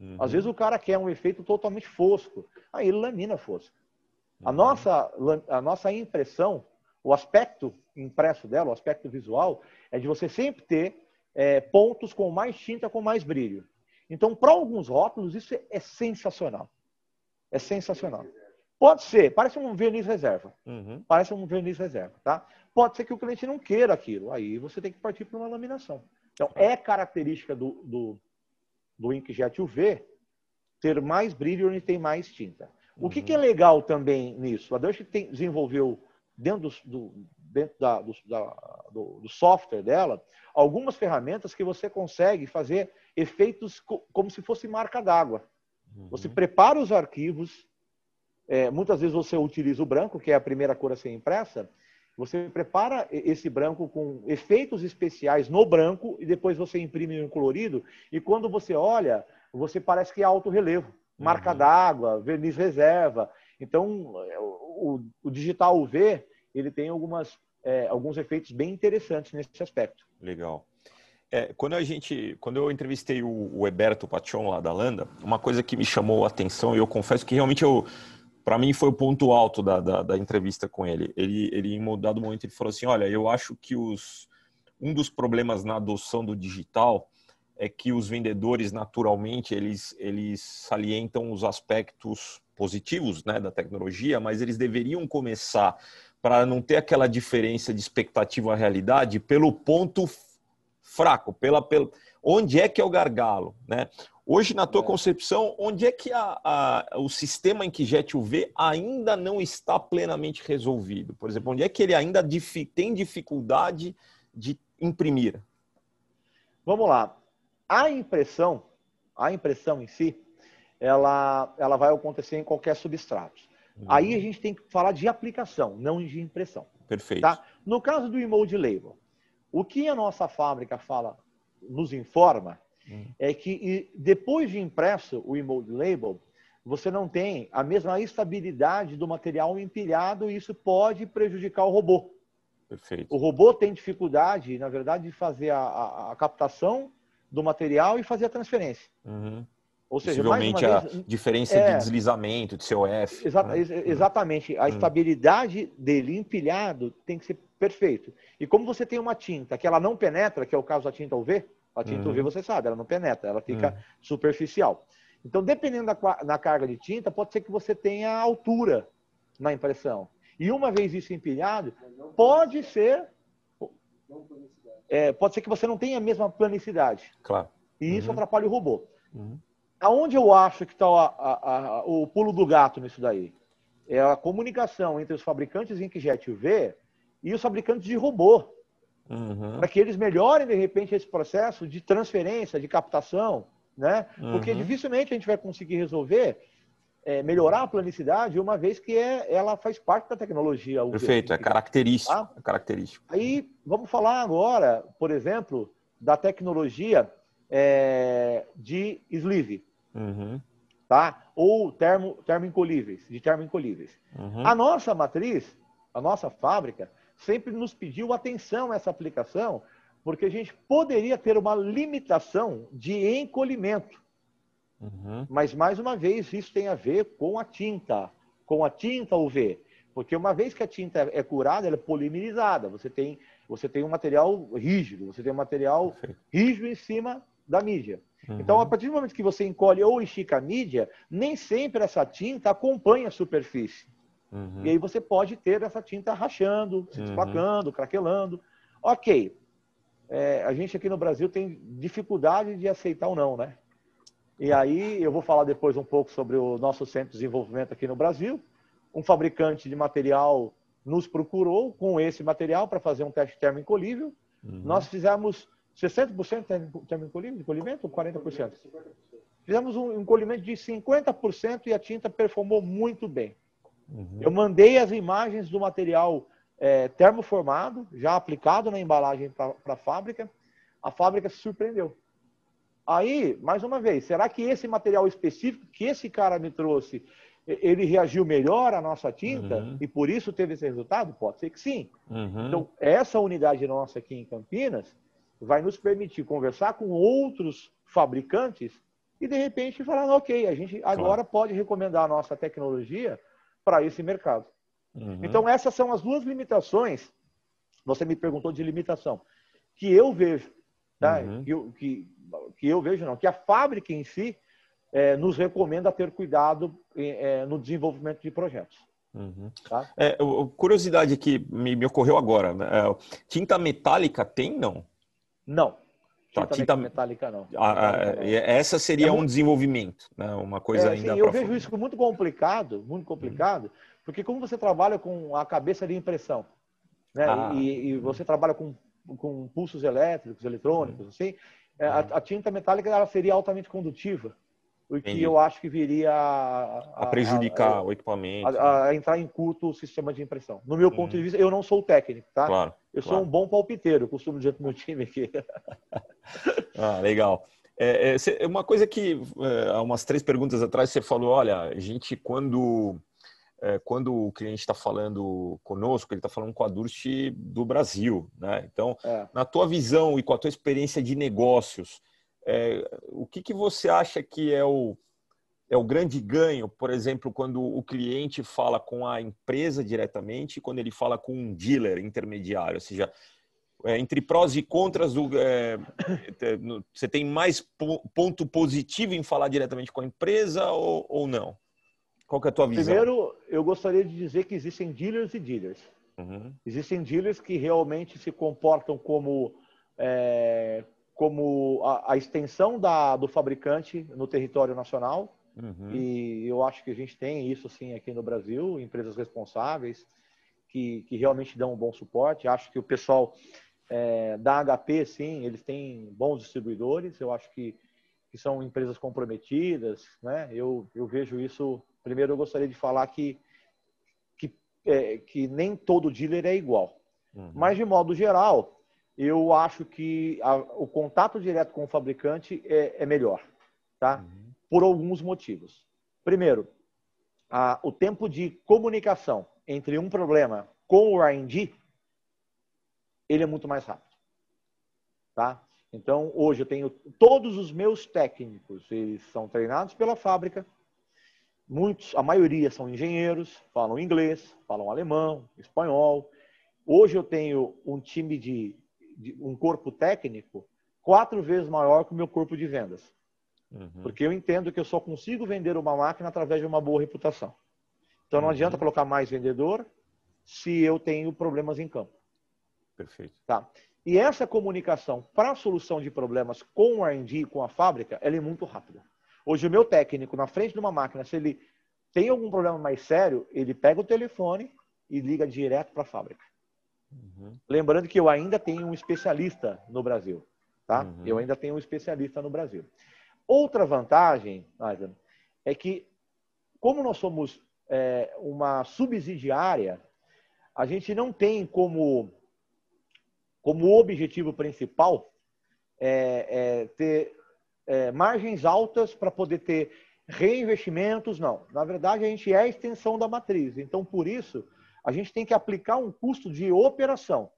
Uhum. Às vezes o cara quer um efeito totalmente fosco. Aí ele lamina fosco. A, uhum. nossa, a nossa impressão, o aspecto impresso dela, o aspecto visual, é de você sempre ter é, pontos com mais tinta, com mais brilho. Então, para alguns rótulos, isso é sensacional. É sensacional. Pode ser, parece um verniz reserva. Uhum. Parece um verniz reserva, tá? Pode ser que o cliente não queira aquilo. Aí você tem que partir para uma laminação. Então, é característica do, do, do Inkjet UV ter mais brilho onde tem mais tinta. O que, que é legal também nisso? A Dutch tem, desenvolveu dentro, do, do dentro da, do, da, do, do software dela algumas ferramentas que você consegue fazer efeitos como se fosse marca d'água. Uhum. Você prepara os arquivos, é, muitas vezes você utiliza o branco, que é a primeira cor a ser impressa, você prepara esse branco com efeitos especiais no branco e depois você imprime no colorido e quando você olha, você parece que é alto relevo, marca uhum. d'água, verniz reserva. Então, é, o, o, digital UV, ele tem algumas, é, alguns efeitos bem interessantes nesse aspecto. Legal. É, quando a gente, quando eu entrevistei o, o Eberto Pachon lá da Landa, uma coisa que me chamou a atenção e eu confesso que realmente eu, para mim foi o ponto alto da, da, da, entrevista com ele. Ele, ele em um dado momento ele falou assim, olha, eu acho que os um dos problemas na adoção do digital é que os vendedores naturalmente eles eles salientam os aspectos positivos né, da tecnologia, mas eles deveriam começar para não ter aquela diferença de expectativa à realidade pelo ponto fraco, pela, pela onde é que é o gargalo, né? Hoje, na tua é. concepção, onde é que a, a, o sistema em que Jet UV ainda não está plenamente resolvido? Por exemplo, onde é que ele ainda dif tem dificuldade de imprimir? Vamos lá. A impressão, a impressão em si, ela, ela vai acontecer em qualquer substrato. Uhum. Aí a gente tem que falar de aplicação, não de impressão. Perfeito. Tá? No caso do emoji label, o que a nossa fábrica fala, nos informa, hum. é que depois de impresso o emold label, você não tem a mesma estabilidade do material empilhado e isso pode prejudicar o robô. Perfeito. O robô tem dificuldade, na verdade, de fazer a, a, a captação do material e fazer a transferência. Uhum. Ou seja, Possivelmente a vez, diferença é, de deslizamento, de COF. Exa né? Exatamente. A uhum. estabilidade dele empilhado tem que ser perfeito. E como você tem uma tinta que ela não penetra, que é o caso da tinta UV, a tinta uhum. UV você sabe, ela não penetra, ela fica uhum. superficial. Então, dependendo da, da carga de tinta, pode ser que você tenha altura na impressão. E uma vez isso empilhado, pode ser. É, pode ser que você não tenha a mesma planicidade. Claro. E isso uhum. atrapalha o robô. Uhum. Aonde eu acho que está o pulo do gato nisso daí? É a comunicação entre os fabricantes Inkjet UV e os fabricantes de robô. Uhum. Para que eles melhorem, de repente, esse processo de transferência, de captação, né? Porque uhum. dificilmente a gente vai conseguir resolver é, melhorar a planicidade, uma vez que é, ela faz parte da tecnologia. UV. Perfeito, é característico, tá? é característico. Aí, vamos falar agora, por exemplo, da tecnologia é, de sleeve, uhum. tá? Ou termo, termoencolíveis, de termoencolíveis. Uhum. A nossa matriz, a nossa fábrica, sempre nos pediu atenção a essa aplicação, porque a gente poderia ter uma limitação de encolhimento. Uhum. Mas, mais uma vez, isso tem a ver com a tinta, com a tinta UV. Porque uma vez que a tinta é curada, ela é polimerizada. Você tem, você tem um material rígido, você tem um material rígido em cima da mídia. Uhum. Então, a partir do momento que você encolhe ou estica a mídia, nem sempre essa tinta acompanha a superfície. Uhum. E aí você pode ter essa tinta rachando, se uhum. desplacando, craquelando. Ok. É, a gente aqui no Brasil tem dificuldade de aceitar ou não, né? E aí eu vou falar depois um pouco sobre o nosso centro de desenvolvimento aqui no Brasil. Um fabricante de material nos procurou com esse material para fazer um teste termoencolível. Uhum. Nós fizemos 60% termoencolível, encolhimento ou 40%? Fizemos um encolhimento de 50% e a tinta performou muito bem. Uhum. Eu mandei as imagens do material é, termoformado, já aplicado na embalagem para a fábrica. A fábrica se surpreendeu. Aí, mais uma vez, será que esse material específico que esse cara me trouxe, ele reagiu melhor à nossa tinta uhum. e por isso teve esse resultado? Pode ser que sim. Uhum. Então, essa unidade nossa aqui em Campinas vai nos permitir conversar com outros fabricantes e, de repente, falar, ok, a gente agora claro. pode recomendar a nossa tecnologia para esse mercado. Uhum. Então, essas são as duas limitações. Você me perguntou de limitação. Que eu vejo, tá? Uhum. Que, que, que eu vejo não, que a fábrica em si é, nos recomenda ter cuidado é, no desenvolvimento de projetos. Uhum. Tá? É, curiosidade que me, me ocorreu agora, né? É, tinta metálica tem não? Não. Tá, tinta, tinta metálica não. Ah, ah essa seria é um desenvolvimento, né? Uma coisa é, ainda. Sim, eu vejo isso muito complicado, muito complicado, porque como você trabalha com a cabeça de impressão, né? Ah. E, e, você trabalha com, com pulsos elétricos, eletrônicos, assim, é, a, a, tinta metálica ela seria altamente condutiva, o que eu acho que viria a, a prejudicar o equipamento, a, a, entrar em curto o sistema de impressão. No meu ponto de vista, eu não sou técnico, tá? Claro. Eu claro. sou um bom palpiteiro, costumo dizer para o meu time aqui. ah, legal. É, é, uma coisa que é, há umas três perguntas atrás você falou, olha, a gente quando é, quando o cliente está falando conosco, ele está falando com a Durst do Brasil, né? Então, é. na tua visão e com a tua experiência de negócios, é, o que, que você acha que é o, é o grande ganho, por exemplo, quando o cliente fala com a empresa diretamente, quando ele fala com um dealer intermediário, ou seja, é, entre prós e contras, do, é, você tem mais ponto positivo em falar diretamente com a empresa ou, ou não? Qual é a tua visão? Primeiro, eu gostaria de dizer que existem dealers e dealers. Uhum. Existem dealers que realmente se comportam como, é, como a, a extensão da, do fabricante no território nacional. Uhum. E eu acho que a gente tem isso sim aqui no Brasil, empresas responsáveis que, que realmente dão um bom suporte. Acho que o pessoal é, da HP, sim, eles têm bons distribuidores. Eu acho que, que são empresas comprometidas. Né? Eu, eu vejo isso Primeiro, eu gostaria de falar que, que, é, que nem todo dealer é igual. Uhum. Mas, de modo geral, eu acho que a, o contato direto com o fabricante é, é melhor, tá? Uhum. Por alguns motivos. Primeiro, a, o tempo de comunicação entre um problema com o R&D, ele é muito mais rápido, tá? Então, hoje eu tenho todos os meus técnicos, eles são treinados pela fábrica, Muitos, a maioria são engenheiros, falam inglês, falam alemão, espanhol. Hoje eu tenho um time de, de um corpo técnico quatro vezes maior que o meu corpo de vendas. Uhum. Porque eu entendo que eu só consigo vender uma máquina através de uma boa reputação. Então não uhum. adianta colocar mais vendedor se eu tenho problemas em campo. Perfeito. Tá. E essa comunicação para a solução de problemas com o R&D, com a fábrica, ela é muito rápida. Hoje o meu técnico na frente de uma máquina, se ele tem algum problema mais sério, ele pega o telefone e liga direto para a fábrica. Uhum. Lembrando que eu ainda tenho um especialista no Brasil, tá? Uhum. Eu ainda tenho um especialista no Brasil. Outra vantagem, Ivan, é que como nós somos é, uma subsidiária, a gente não tem como como objetivo principal é, é ter é, margens altas para poder ter reinvestimentos, não. Na verdade, a gente é a extensão da matriz. Então, por isso, a gente tem que aplicar um custo de operação,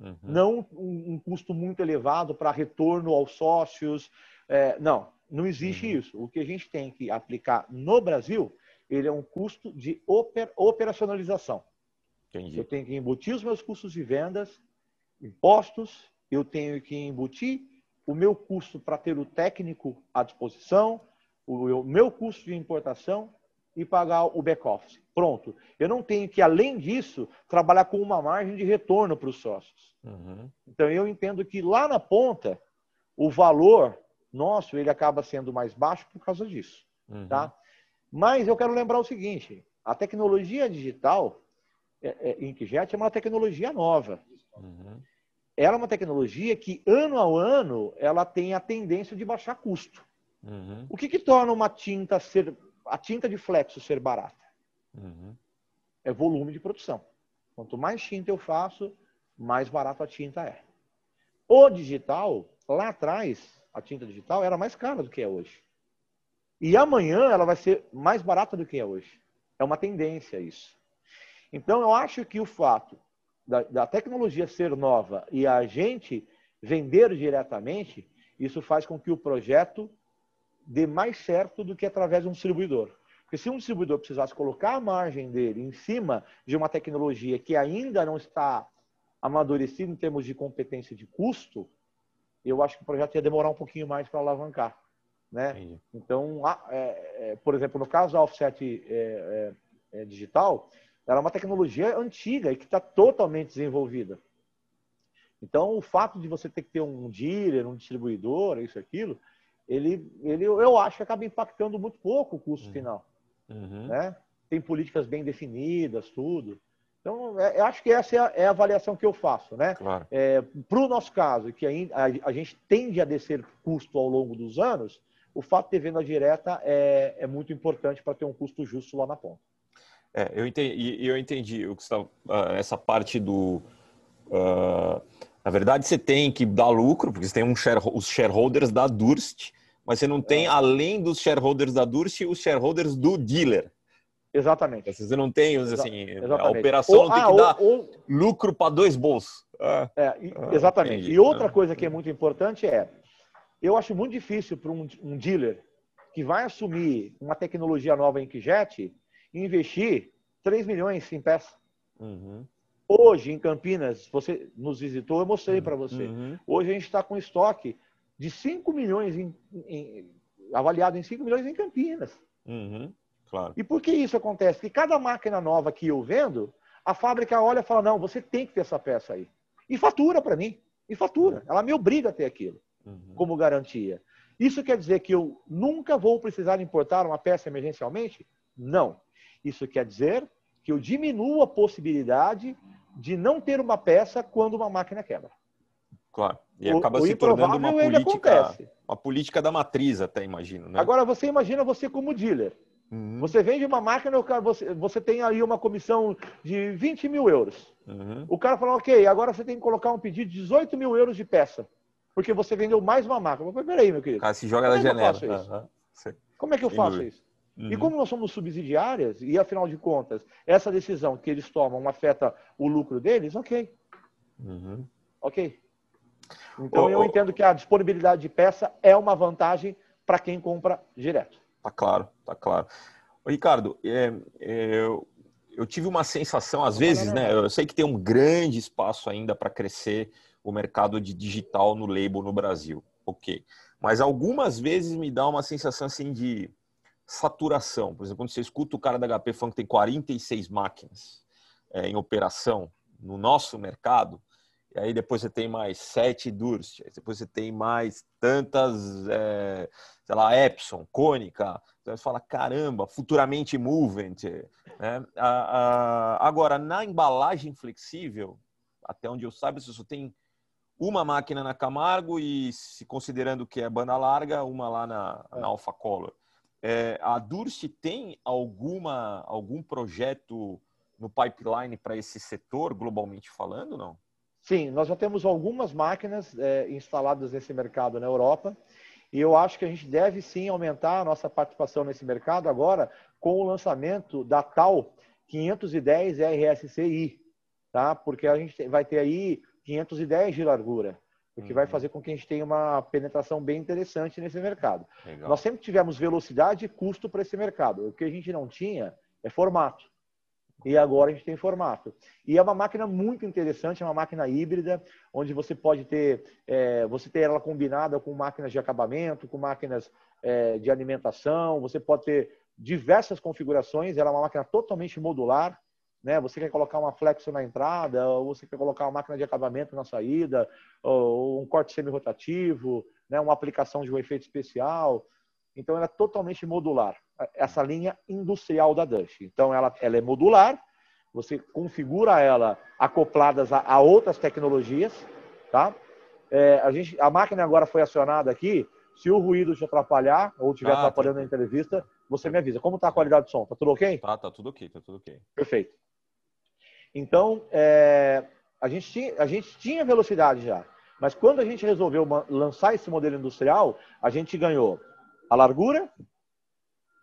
uhum. não um, um, custo muito elevado para retorno aos sócios. É, não, não existe uhum. isso. O que a gente tem que aplicar no Brasil, ele é um custo de oper, operacionalização. Entendi. Eu tenho que embutir os meus custos de vendas, impostos, eu tenho que embutir o meu custo para ter o técnico à disposição, o meu custo de importação e pagar o back-office. Pronto. Eu não tenho que, além disso, trabalhar com uma margem de retorno para os sócios. Uhum. Então, eu entendo que lá na ponta, o valor nosso ele acaba sendo mais baixo por causa disso. Uhum. Tá? Mas eu quero lembrar o seguinte: a tecnologia digital, é, é, Inkjet, é uma tecnologia nova. Uhum. Ela é uma tecnologia que, ano a ano, ela tem a tendência de baixar custo. Uhum. O que, que torna uma tinta ser a tinta de flexo ser barata? Uhum. É volume de produção. Quanto mais tinta eu faço, mais barato a tinta é. O digital, lá atrás, a tinta digital era mais cara do que é hoje. E amanhã ela vai ser mais barata do que é hoje. É uma tendência isso. Então eu acho que o fato da, da tecnologia ser nova e a gente vender diretamente, isso faz com que o projeto dê mais certo do que através de um distribuidor. Porque se um distribuidor precisasse colocar a margem dele em cima de uma tecnologia que ainda não está amadurecida em termos de competência de custo, eu acho que o projeto ia demorar um pouquinho mais para alavancar. Né? Então, é, é, por exemplo, no caso da offset é, é, é, digital, ela é uma tecnologia antiga e que está totalmente desenvolvida. Então, o fato de você ter que ter um dealer, um distribuidor, isso aquilo, ele, ele eu acho que acaba impactando muito pouco o custo uhum. final. Uhum. Né? Tem políticas bem definidas, tudo. Então, é, eu acho que essa é a, é a, avaliação que eu faço. Né? Claro. É, Para o nosso caso, que a, a, gente tende a descer custo ao longo dos anos, o fato de ter venda direta é, é muito importante para ter um custo justo lá na ponta. É, eu entendi, eu entendi o que está, uh, essa parte do. Uh, na verdade, você tem que dar lucro, porque você tem um share, os shareholders da Durst, mas você não tem, é. além dos shareholders da Durst, os shareholders do dealer. Exatamente. Você não tem, assim, a operação ou, tem ah, que dar ou, lucro para dois bolsos. Ah, é, ah, exatamente. Entendi. E outra coisa que é muito importante é, eu acho muito difícil para um, um, dealer que vai assumir uma tecnologia nova em Kijet investir 3 milhões em peça. Uhum. Hoje, em Campinas, você nos visitou, eu mostrei para você. Uhum. Hoje a gente está com estoque de 5 milhões, em, em, avaliado em 5 milhões em Campinas. Uhum, claro. E por que isso acontece? Que cada máquina nova que eu vendo, a fábrica olha e fala: não, você tem que ter essa peça aí. E fatura para mim. E fatura. Uhum. Ela me obriga a ter aquilo uhum. como garantia. Isso quer dizer que eu nunca vou precisar importar uma peça emergencialmente? Não. Isso quer dizer que eu diminuo a possibilidade de não ter uma peça quando uma máquina quebra. Claro. E acaba o, se tornando uma política, uma política da matriz, até imagino. Né? Agora, você imagina você como dealer. Uhum. Você vende uma máquina, você, você tem aí uma comissão de 20 mil euros. Uhum. O cara fala, ok, agora você tem que colocar um pedido de 18 mil euros de peça. Porque você vendeu mais uma máquina. Falei, peraí, meu querido. O cara se joga na janela. Uhum. Como é que eu faço isso? E como nós somos subsidiárias, e afinal de contas, essa decisão que eles tomam afeta o lucro deles, ok. Uhum. Ok. Então oh, eu oh. entendo que a disponibilidade de peça é uma vantagem para quem compra direto. Tá claro, tá claro. Ô, Ricardo, é, é, eu, eu tive uma sensação, às vezes, né? Eu sei que tem um grande espaço ainda para crescer o mercado de digital no label no Brasil. Ok. mas algumas vezes me dá uma sensação assim de saturação. Por exemplo, quando você escuta o cara da HP falando que tem 46 máquinas é, em operação no nosso mercado, e aí depois você tem mais sete Durst, depois você tem mais tantas, é, sei lá, Epson, Cônica, então você fala, caramba, futuramente Movement. Né? agora, na embalagem flexível, até onde eu saiba, você só tem uma máquina na Camargo e, se considerando que é banda larga, uma lá na, é. na Alpha Color. É, a Durst tem alguma, algum projeto no pipeline para esse setor, globalmente falando, não? Sim, nós já temos algumas máquinas é, instaladas nesse mercado na Europa e eu acho que a gente deve sim aumentar a nossa participação nesse mercado agora com o lançamento da tal 510 RSCI, tá? Porque a gente vai ter aí 510 de largura, o que uhum. vai fazer com que a gente tenha uma penetração bem interessante nesse mercado. Legal. Nós sempre tivemos velocidade e custo para esse mercado. O que a gente não tinha é formato. E agora a gente tem formato. E é uma máquina muito interessante, é uma máquina híbrida, onde você pode ter, é, você ter ela combinada com máquinas de acabamento, com máquinas é, de alimentação, você pode ter diversas configurações, ela é uma máquina totalmente modular, né? Você quer colocar uma flexo na entrada, ou você quer colocar uma máquina de acabamento na saída, ou um corte semi-rotativo, né? uma aplicação de um efeito especial. Então, ela é totalmente modular, essa linha industrial da Dutch. Então, ela, ela é modular, você configura ela acopladas a, a outras tecnologias, tá? É, a, gente, a máquina agora foi acionada aqui, se o ruído te atrapalhar ou estiver ah, atrapalhando tá. a entrevista, você me avisa. Como está a qualidade do som? Tá tudo ok? Tá, tá tudo ok, tá tudo ok. Perfeito. Então, é, a, gente tinha, a gente tinha velocidade já. Mas quando a gente resolveu lançar esse modelo industrial, a gente ganhou a largura,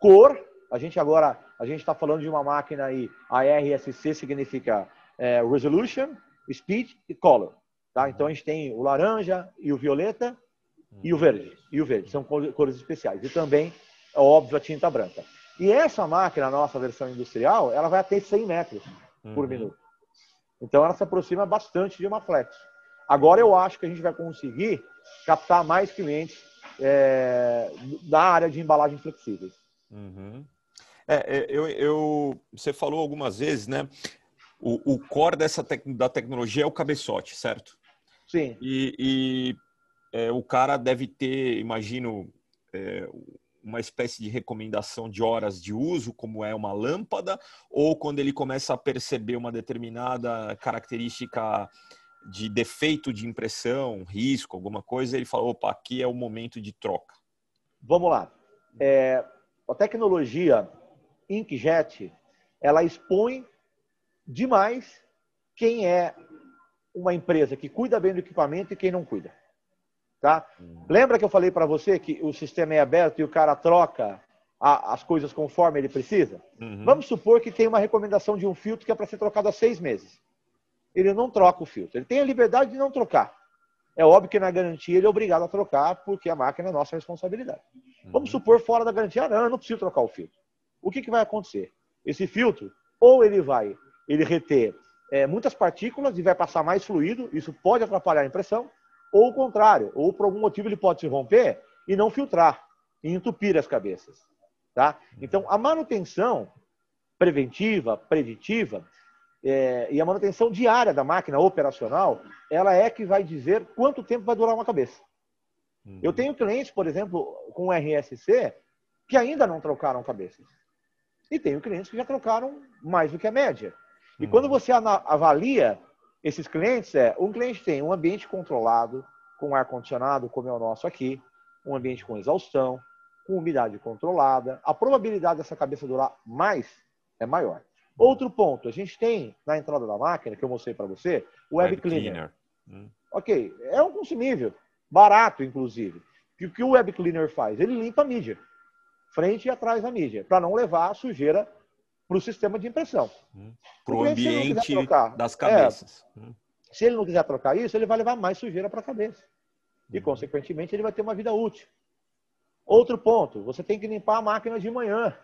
cor. A gente agora a gente está falando de uma máquina aí, a RSC significa é, Resolution, Speed e Color. Tá? Então a gente tem o laranja e o violeta e o verde. E o verde são cores especiais. E também, é óbvio, a tinta branca. E essa máquina, a nossa versão industrial, ela vai até 100 metros por uhum. minuto. Então ela se aproxima bastante de uma flex. Agora eu acho que a gente vai conseguir captar mais clientes é, da área de embalagem flexíveis. Uhum. É, é, eu, eu, você falou algumas vezes, né? O, o core dessa tec, da tecnologia é o cabeçote, certo? Sim. E, e é, o cara deve ter, imagino, é, uma espécie de recomendação de horas de uso, como é uma lâmpada, ou quando ele começa a perceber uma determinada característica de defeito de impressão, risco, alguma coisa, ele fala, opa, aqui é o momento de troca. Vamos lá. É, a tecnologia Inkjet, ela expõe demais quem é uma empresa que cuida bem do equipamento e quem não cuida. Tá? Hum. Lembra que eu falei para você que o sistema é aberto e o cara troca a, as coisas conforme ele precisa? Uhum. Vamos supor que tem uma recomendação de um filtro que é para ser trocado há seis meses ele não troca o filtro. Ele tem a liberdade de não trocar. É óbvio que na garantia ele é obrigado a trocar, porque a máquina é nossa responsabilidade. Vamos supor fora da garantia, ah, não, eu não preciso trocar o filtro. O que, que vai acontecer? Esse filtro, ou ele vai ele reter é, muitas partículas e vai passar mais fluido, isso pode atrapalhar a impressão, ou o contrário, ou por algum motivo ele pode se romper e não filtrar, e entupir as cabeças. Tá? Então, a manutenção preventiva, preditiva, é, e a manutenção diária da máquina operacional, ela é que vai dizer quanto tempo vai durar uma cabeça. Uhum. Eu tenho clientes, por exemplo, com RSC, que ainda não trocaram cabeças. E tenho clientes que já trocaram mais do que a média. E uhum. quando você avalia esses clientes, é um cliente tem um ambiente controlado, com ar-condicionado, como é o nosso aqui, um ambiente com exaustão, com umidade controlada. A probabilidade dessa cabeça durar mais é maior. Outro ponto, a gente tem na entrada da máquina, que eu mostrei para você, o Web, Web Cleaner. Cleaner. Hum. Ok, é um consumível, barato, inclusive. E o que o Web Cleaner faz? Ele limpa a mídia, frente e atrás da mídia, para não levar a sujeira para o sistema de impressão. Hum. Para o ambiente trocar, das cabeças. É, hum. Se ele não quiser trocar isso, ele vai levar mais sujeira para a cabeça. E, hum. consequentemente, ele vai ter uma vida útil. Outro ponto, você tem que limpar a máquina de manhã.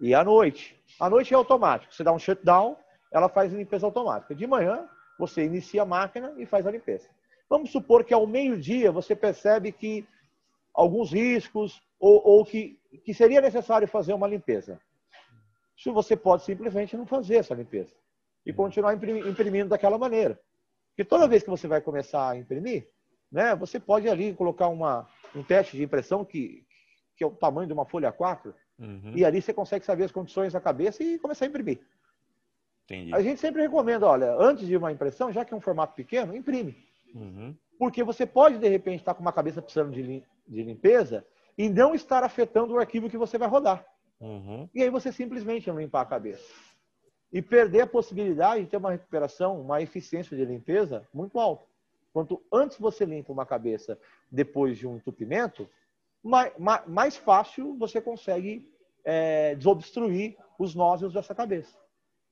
E à noite. À noite é automático. Você dá um shutdown, ela faz a limpeza automática. De manhã, você inicia a máquina e faz a limpeza. Vamos supor que ao meio-dia você percebe que alguns riscos ou, ou que, que seria necessário fazer uma limpeza. Se você pode simplesmente não fazer essa limpeza e continuar imprimindo daquela maneira. Porque toda vez que você vai começar a imprimir, né, você pode ali colocar uma, um teste de impressão que, que é o tamanho de uma folha 4, uhum. e ali você consegue saber as condições da cabeça e começar a imprimir. Entendi. A gente sempre recomenda, olha, antes de uma impressão, já que é um formato pequeno, imprime. Uhum. Porque você pode, de repente, estar com uma cabeça precisando de, de limpeza e não estar afetando o arquivo que você vai rodar. Uhum. E aí você simplesmente não limpar a cabeça. E perder a possibilidade de ter uma recuperação, uma eficiência de limpeza muito alta. Quanto antes você limpa uma cabeça depois de um entupimento, mais, mais fácil você consegue é, desobstruir os nódulos dessa cabeça.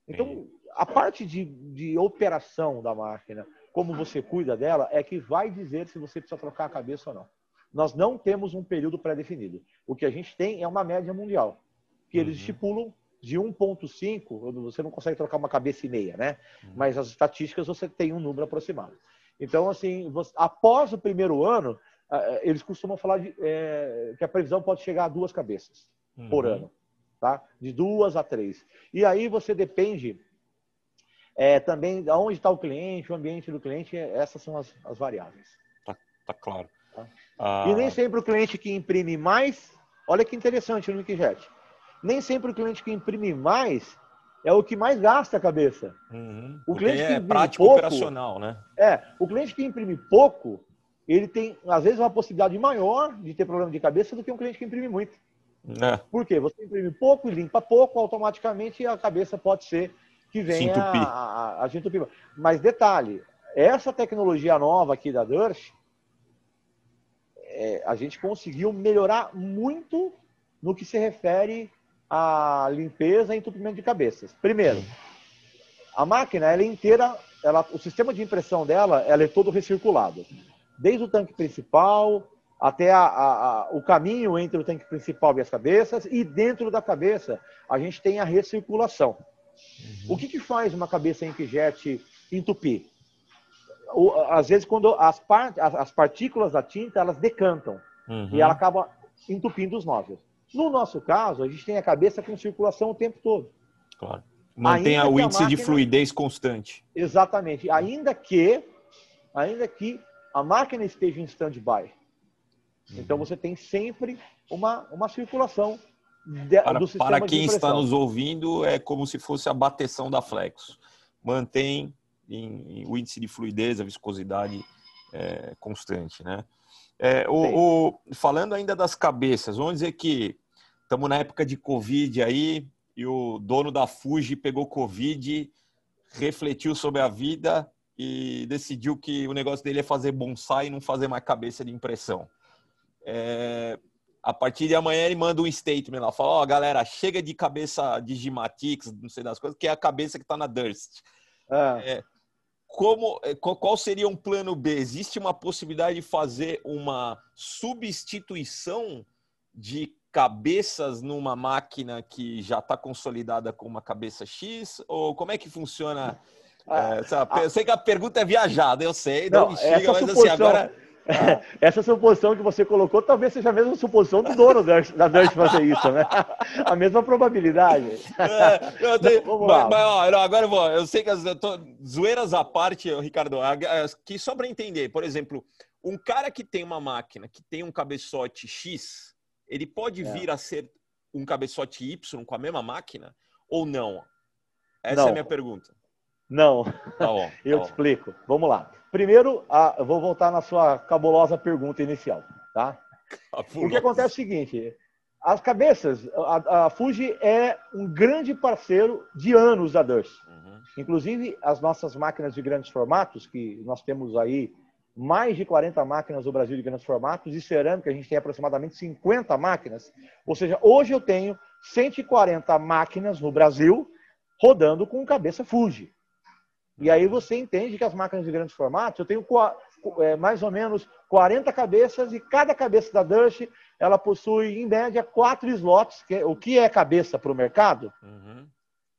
Então, a parte de, de operação da máquina, como você cuida dela, é que vai dizer se você precisa trocar a cabeça ou não. Nós não temos um período pré-definido. O que a gente tem é uma média mundial, que eles uhum. estipulam de 1,5, você não consegue trocar uma cabeça e meia, né? Uhum. Mas as estatísticas você tem um número aproximado. Então, assim, você, após o primeiro ano, eles costumam falar de, é, que a previsão pode chegar a duas cabeças uhum. por ano, tá? De duas a três. E aí você depende é, também de onde está o cliente, o ambiente do cliente, essas são as, as variáveis. Tá, tá claro. Tá? Ah... E nem sempre o cliente que imprime mais, olha que interessante no Wikijet, nem sempre o cliente que imprime mais é o que mais gasta a cabeça. Uhum. O cliente é que imprime prático pouco, operacional, né? É, o cliente que imprime pouco, ele tem, às vezes, uma possibilidade maior de ter problema de cabeça do que um cliente que imprime muito. É. Por quê? Você imprime pouco e limpa pouco, automaticamente a cabeça pode ser que venha a, a, a gente entupir. Mas detalhe, essa tecnologia nova aqui da Durst, é, a gente conseguiu melhorar muito no que se refere à limpeza e entupimento de cabeças. Primeiro, a máquina ela é inteira, ela, o sistema de impressão dela ela é todo recirculado desde o tanque principal até a, a, a, o caminho entre o tanque principal e as cabeças, e dentro da cabeça a gente tem a recirculação. Uhum. O que, que faz uma cabeça inkjet entupir? O, às vezes, quando as, part, as, as, partículas da tinta elas decantam uhum. e ela acaba entupindo os nódulos. No nosso caso, a gente tem a cabeça com circulação o tempo todo. Claro. Mantém o índice máquina... de fluidez constante. Exatamente. Ainda que, ainda que a máquina esteja em stand-by. Então você tem sempre uma, uma circulação de, para, do sistema Para quem está nos ouvindo, é como se fosse a bateção da Flexo. Mantém em, em, o índice de fluidez, a viscosidade é, constante, né? É, o, o, falando ainda das cabeças, vamos dizer que estamos na época de Covid aí e o dono da Fuji pegou Covid, refletiu sobre a vida e decidiu que o negócio dele é fazer bonsai e não fazer mais cabeça de impressão. É, a partir de amanhã ele manda um statement lá, fala, ó, oh, galera, chega de cabeça Digimatix, não sei das coisas, que é a cabeça que está na Durst. Ah. É, como, é, qual seria um plano B? Existe uma possibilidade de fazer uma substituição de cabeças numa máquina que já está consolidada com uma cabeça X? Ou como é que funciona é, ah, eu sei que a pergunta é viajada, eu sei, não, não essa mas assim, agora. Essa suposição que você colocou talvez seja a mesma suposição do dono da Dutch fazer isso, né? A mesma probabilidade. É, eu tenho, Vamos mas. Mas, ó, agora eu vou. Eu sei que as eu tô, zoeiras à parte, Ricardo, que só para entender, por exemplo, um cara que tem uma máquina que tem um cabeçote X, ele pode é. vir a ser um cabeçote Y com a mesma máquina ou não? Essa não. é a minha pergunta. Não. Tá bom, tá eu te explico. Vamos lá. Primeiro, a, eu vou voltar na sua cabulosa pergunta inicial, tá? Cabulosa. O que acontece é o seguinte: as cabeças, a, a, Fuji é um grande parceiro de anos da Durst. Uhum. Inclusive, as nossas máquinas de grandes formatos, que nós temos aí mais de 40 máquinas no Brasil de grandes formatos, e cerâmica a gente tem aproximadamente 50 máquinas. Ou seja, hoje eu tenho 140 máquinas no Brasil rodando com cabeça Fuji. E aí você entende que as máquinas de grandes formatos, eu tenho é, mais ou menos 40 cabeças e cada cabeça da Dust ela possui, em média, quatro slots. Que, é, o que é cabeça para o mercado? Uhum.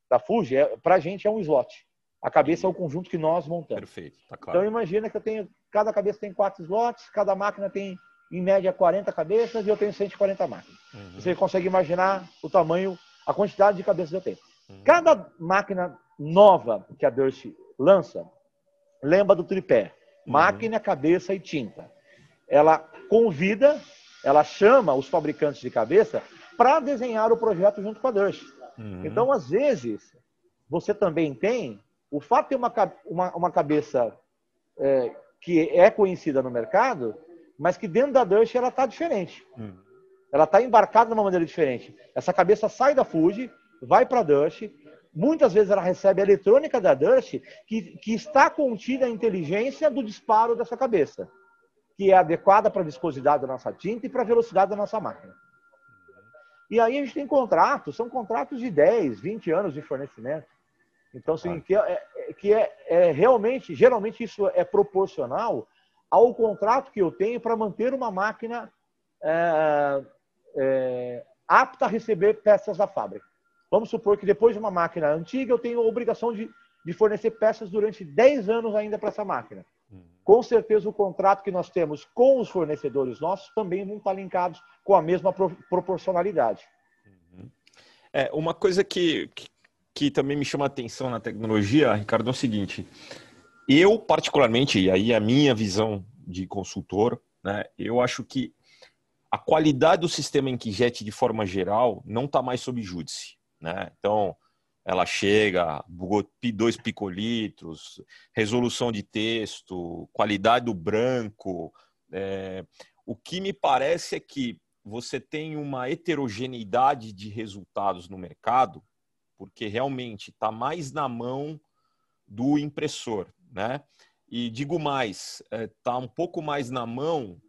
Da Fuji, é, para a gente é um slot. A cabeça é o conjunto que nós montamos. Perfeito, tá claro. Então imagina que eu tenho, cada cabeça tem quatro slots, cada máquina tem em média 40 cabeças e eu tenho 140 máquinas. Uhum. Você consegue imaginar o tamanho, a quantidade de cabeças que eu tenho. Uhum. Cada máquina nova que a Durst lança, lembra do tripé: uhum. máquina, cabeça e tinta. Ela convida, ela chama os fabricantes de cabeça para desenhar o projeto junto com a Durst. Uhum. Então, às vezes, você também tem o fato de uma, uma, uma cabeça é, que é conhecida no mercado, mas que dentro da Durst ela está diferente. Uhum. Ela está embarcada de uma maneira diferente. Essa cabeça sai da Fuji, vai para a Durst. Muitas vezes ela recebe a eletrônica da Durst, que, que está contida a inteligência do disparo dessa cabeça, que é adequada para a viscosidade da nossa tinta e para a velocidade da nossa máquina. E aí a gente tem contratos, são contratos de 10, 20 anos de fornecimento. Então, assim, que, é, é, que é, é, realmente, geralmente isso é proporcional ao contrato que eu tenho para manter uma máquina é, é, apta a receber peças da fábrica. Vamos supor que depois de uma máquina antiga, eu tenho a obrigação de, de fornecer peças durante 10 anos ainda para essa máquina. Uhum. Com certeza, o contrato que nós temos com os fornecedores nossos também vão estar linkados com a mesma pro, proporcionalidade. Uhum. É, uma coisa que, que, que também me chama a atenção na tecnologia, Ricardo, é o seguinte: eu, particularmente, e aí a minha visão de consultor, né, eu acho que a qualidade do sistema Inkjet, de forma geral, não está mais sob júdice. Né? Então, ela chega, 2 picolitros, resolução de texto, qualidade do branco. É... O que me parece é que você tem uma heterogeneidade de resultados no mercado, porque realmente está mais na mão do impressor né? E digo mais, está é, tá um pouco mais na mão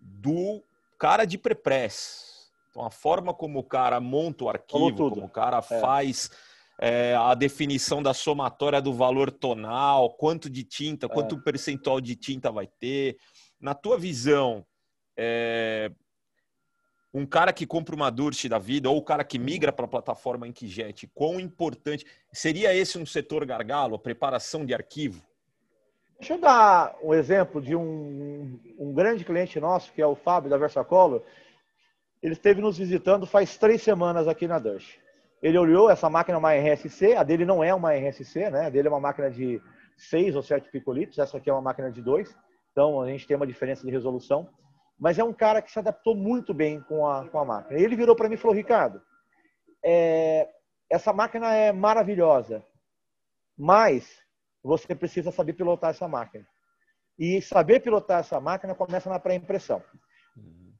do cara de prepress. Então, a forma como o cara monta o arquivo, como o cara é. faz é, a definição da somatória do valor tonal, quanto de tinta, quanto é. percentual de tinta vai ter. Na tua visão, é, um cara que compra uma Durst da vida ou o cara que migra para a plataforma Inkjet, quão importante seria esse um setor gargalo, a preparação de arquivo? Deixa eu dar um exemplo de um, um grande cliente nosso, que é o Fábio da Versacolor. Ele esteve nos visitando faz três semanas aqui na Dush. Ele olhou essa máquina é uma RSC, a dele não é uma RSC, né? A dele é uma máquina de 6 ou 7 picolitos, essa aqui é uma máquina de 2. Então a gente tem uma diferença de resolução. Mas é um cara que se adaptou muito bem com a, com a máquina. Ele virou para mim e falou: Ricardo, é, essa máquina é maravilhosa, mas você precisa saber pilotar essa máquina. E saber pilotar essa máquina começa na pré-impressão.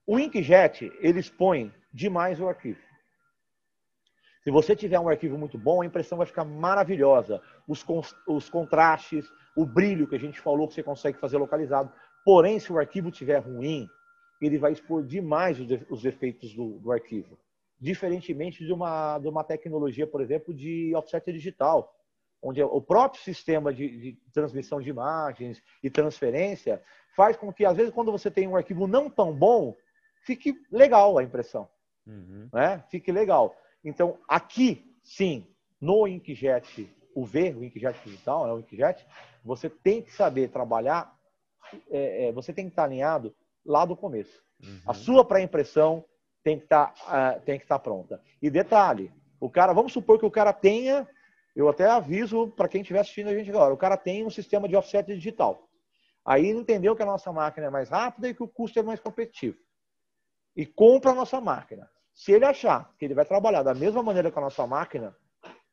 O inkjet, ele expõe demais o arquivo. Se você tiver um arquivo muito bom, a impressão vai ficar maravilhosa. Os, os contrastes, o brilho que a gente falou que você consegue fazer localizado. Porém, se o arquivo estiver ruim, ele vai expor demais os efeitos do, do arquivo. Diferentemente de uma, de uma tecnologia, por exemplo, de offset digital onde o próprio sistema de, de, transmissão de imagens e transferência faz com que, às vezes, quando você tem um arquivo não tão bom, fique legal a impressão. Uhum. Né? Fique legal. Então, aqui, sim, no Inkjet UV, o Inkjet digital, né, o Inkjet, você tem que saber trabalhar, é, é, você tem que estar alinhado lá do começo. Uhum. A sua pré-impressão tem que estar, uh, tem que estar pronta. E detalhe, o cara, vamos supor que o cara tenha eu até aviso para quem estiver assistindo a gente agora, o cara tem um sistema de offset digital. Aí ele entendeu que a nossa máquina é mais rápida e que o custo é mais competitivo. E compra a nossa máquina. Se ele achar que ele vai trabalhar da mesma maneira que a nossa máquina,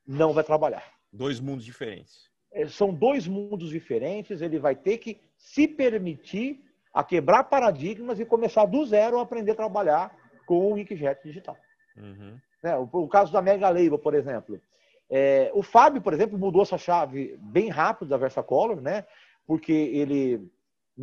não vai trabalhar. Dois mundos diferentes. É, são dois mundos diferentes. Ele vai ter que se permitir a quebrar paradigmas e começar do zero a aprender a trabalhar com o Inkjet digital. Uhum. É, o, o, caso da Mega Label, por exemplo. É, o Fábio, por exemplo, mudou essa chave bem rápido da Versacolor, né? Porque ele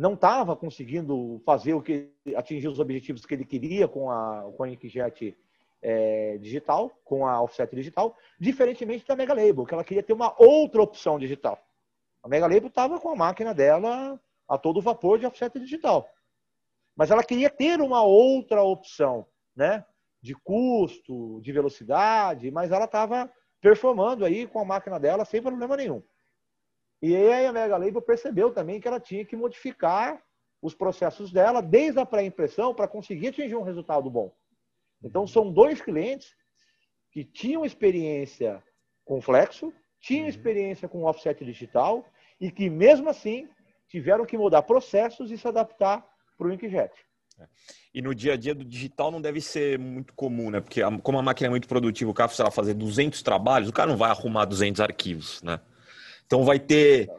não estava conseguindo fazer o que atingir os objetivos que ele queria com a com a Inkjet é, digital, com a offset digital, diferentemente da Mega Label, que ela queria ter uma outra opção digital. A Mega Label estava com a máquina dela a todo vapor de offset digital. Mas ela queria ter uma outra opção, né? De custo, de velocidade, mas ela estava performando aí com a máquina dela sem problema nenhum. E aí a Mega Label percebeu também que ela tinha que modificar os processos dela, desde a pré-impressão, para conseguir atingir um resultado bom. Então, são dois clientes que tinham experiência com Flexo, tinham uhum. experiência com offset digital e que, mesmo assim, tiveram que mudar processos e se adaptar para o Inkjet. É. E no dia a dia do digital não deve ser muito comum, né? Porque como a máquina é muito produtiva, o cara precisa fazer 200 trabalhos, o cara não vai arrumar 200 arquivos, né? Então vai ter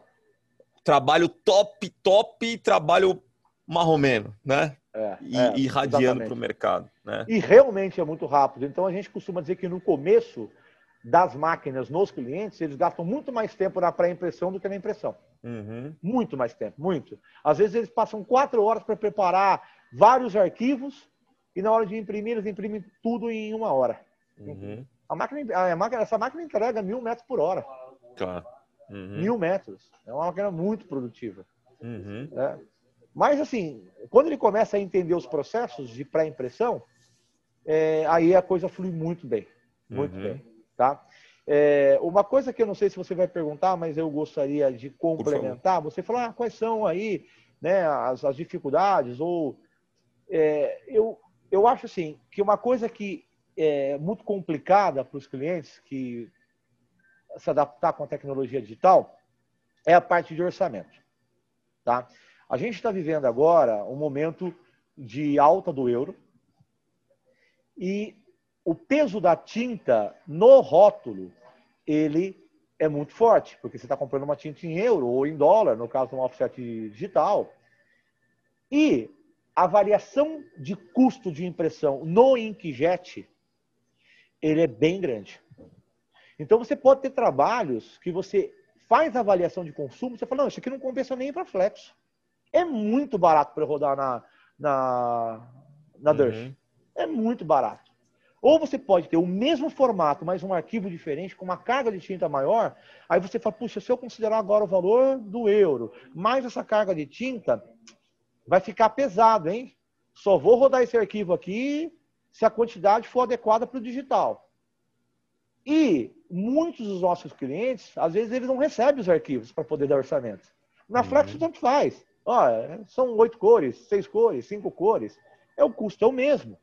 trabalho top, top e trabalho marromeno, né? É, e, é, irradiando para o mercado. Né? E realmente é muito rápido. Então a gente costuma dizer que no começo das máquinas nos clientes, eles gastam muito mais tempo na pré-impressão do que na impressão. Uhum. Muito mais tempo, muito. Às vezes eles passam quatro horas para preparar vários arquivos e na hora de imprimir, eles imprimem tudo em uma hora. Uhum. A máquina, a máquina, essa máquina entrega mil metros por hora. Claro. Uhum. Mil metros. É uma máquina muito produtiva. Uhum. É. Mas, assim, quando ele começa a entender os processos de pré-impressão, é, aí a coisa flui muito bem. Muito uhum. bem. Tá? É, uma coisa que eu não sei se você vai perguntar, mas eu gostaria de complementar. Você falou ah, quais são aí né, as, as dificuldades, ou é, eu, eu acho assim que uma coisa que é muito complicada para os clientes que se adaptar com a tecnologia digital é a parte de orçamento. Tá? A gente está vivendo agora um momento de alta do euro e o peso da tinta no rótulo ele é muito forte, porque você está comprando uma tinta em euro ou em dólar, no caso de um offset digital. E a variação de custo de impressão no inkjet ele é bem grande. Então você pode ter trabalhos que você faz avaliação de consumo, você fala, não, isso aqui não compensa nem para flex é muito barato para rodar na, na, na uhum. É muito barato. Ou você pode ter o mesmo formato, mas um arquivo diferente, com uma carga de tinta maior. Aí você fala, puxa, se eu considerar agora o valor do euro, mais essa carga de tinta, vai ficar pesado, hein? Só vou rodar esse arquivo aqui se a quantidade for adequada para o digital. E muitos dos nossos clientes, às vezes, eles não recebem os arquivos para poder dar orçamento. Na uhum. Flex, tanto faz. Ó, são oito cores, seis cores, cinco cores. É o custo é o mesmo.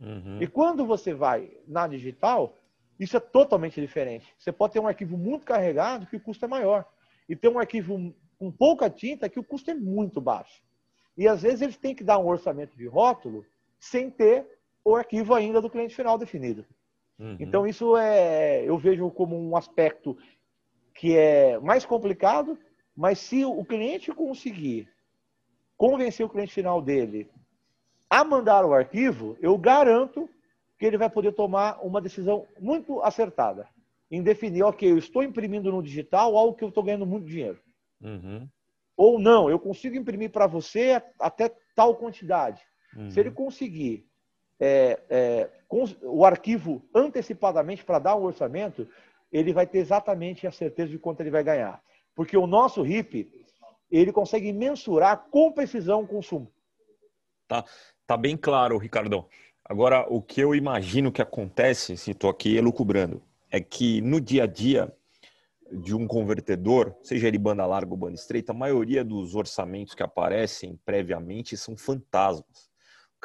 Uhum. E quando você vai na digital, isso é totalmente diferente. Você pode ter um arquivo muito carregado que o custo é maior. E ter um arquivo com pouca tinta que o custo é muito baixo. E às vezes eles têm que dar um orçamento de rótulo sem ter o arquivo ainda do cliente final definido. Uhum. Então isso é, eu vejo como um aspecto que é mais complicado, mas se o cliente conseguir convencer o cliente final dele a mandar o arquivo, eu garanto que ele vai poder tomar uma decisão muito acertada em definir, ok, eu estou imprimindo no digital algo que eu estou ganhando muito dinheiro. Uhum. Ou não, eu consigo imprimir para você até tal quantidade. Uhum. Se ele conseguir é, é, o arquivo antecipadamente para dar um orçamento, ele vai ter exatamente a certeza de quanto ele vai ganhar. Porque o nosso RIP, ele consegue mensurar com precisão o consumo. Tá, tá bem claro, Ricardão. Agora, o que eu imagino que acontece, se estou aqui elucubrando, é que no dia a dia de um convertedor, seja ele banda larga ou banda estreita, a maioria dos orçamentos que aparecem previamente são fantasmas.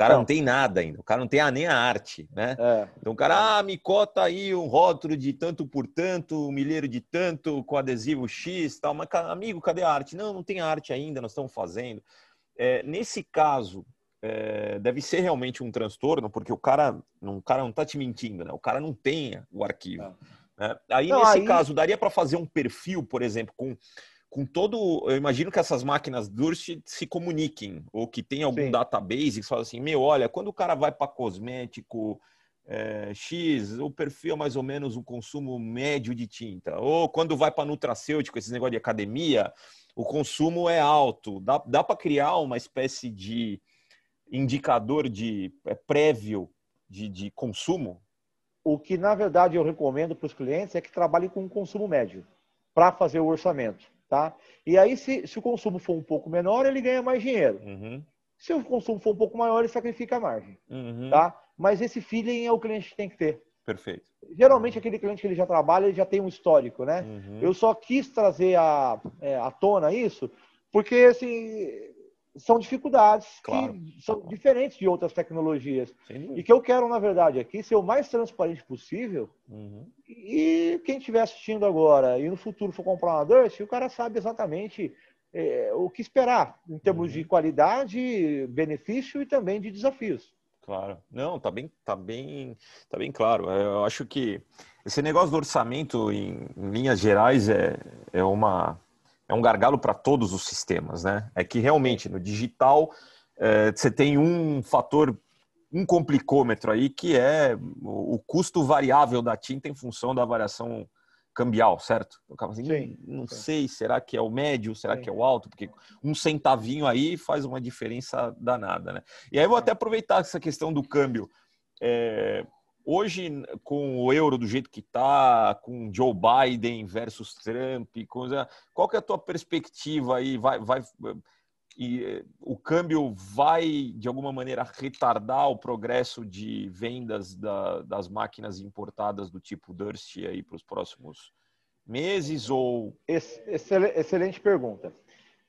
O cara não. não tem nada ainda, o cara não tem nem a arte, né? É. Então o cara, ah, me cota aí um rótulo de tanto por tanto, um milheiro de tanto, com adesivo X tal, mas amigo, cadê a arte? Não, não tem arte ainda, nós estamos fazendo. É, nesse caso, é, deve ser realmente um transtorno, porque o cara, o cara não está te mentindo, né? O cara não tem o arquivo. É. Né? Aí, não, nesse aí... caso, daria para fazer um perfil, por exemplo, com com todo. Eu imagino que essas máquinas Durst se comuniquem, ou que tem algum Sim. database que fala assim: meu, olha, quando o cara vai para cosmético é, X, o perfil é mais ou menos um consumo médio de tinta. Ou quando vai para nutracêutico, esse negócio de academia, o consumo é alto. Dá, dá para criar uma espécie de indicador de é, prévio de, de consumo? O que, na verdade, eu recomendo para os clientes é que trabalhem com um consumo médio para fazer o orçamento. Tá? E aí, se, se o consumo for um pouco menor, ele ganha mais dinheiro. Uhum. Se o consumo for um pouco maior, ele sacrifica a margem. Uhum. Tá? Mas esse feeling é o cliente que tem que ter. Perfeito. Geralmente, aquele cliente que ele já trabalha, ele já tem um histórico, né? Uhum. Eu só quis trazer a, é, à tona isso, porque, assim, são dificuldades claro. que são diferentes de outras tecnologias. E que eu quero, na verdade, aqui ser o mais transparente possível. Uhum. E quem estiver assistindo agora e no futuro for comprar uma Durst, o cara sabe exatamente é, o que esperar em termos uhum. de qualidade, benefício e também de desafios. Claro. Não, tá bem, tá bem, tá bem claro. É, eu acho que esse negócio do orçamento, em, em linhas gerais, é, é uma é um gargalo para todos os sistemas, né? É que realmente no digital é, você tem um fator, um complicômetro aí, que é o custo variável da tinta em função da variação cambial, certo? Assim, sim, não sim. sei, será que é o médio, será sim. que é o alto? Porque um centavinho aí faz uma diferença danada, né? E aí eu vou até aproveitar essa questão do câmbio. É, Hoje, com o euro do jeito que está, com Joe Biden versus Trump, coisa, qual que é a tua perspectiva aí? Vai, vai, e o câmbio vai, de alguma maneira, retardar o progresso de vendas da, das máquinas importadas do tipo Durst aí para os próximos meses? Ou... Excelente pergunta.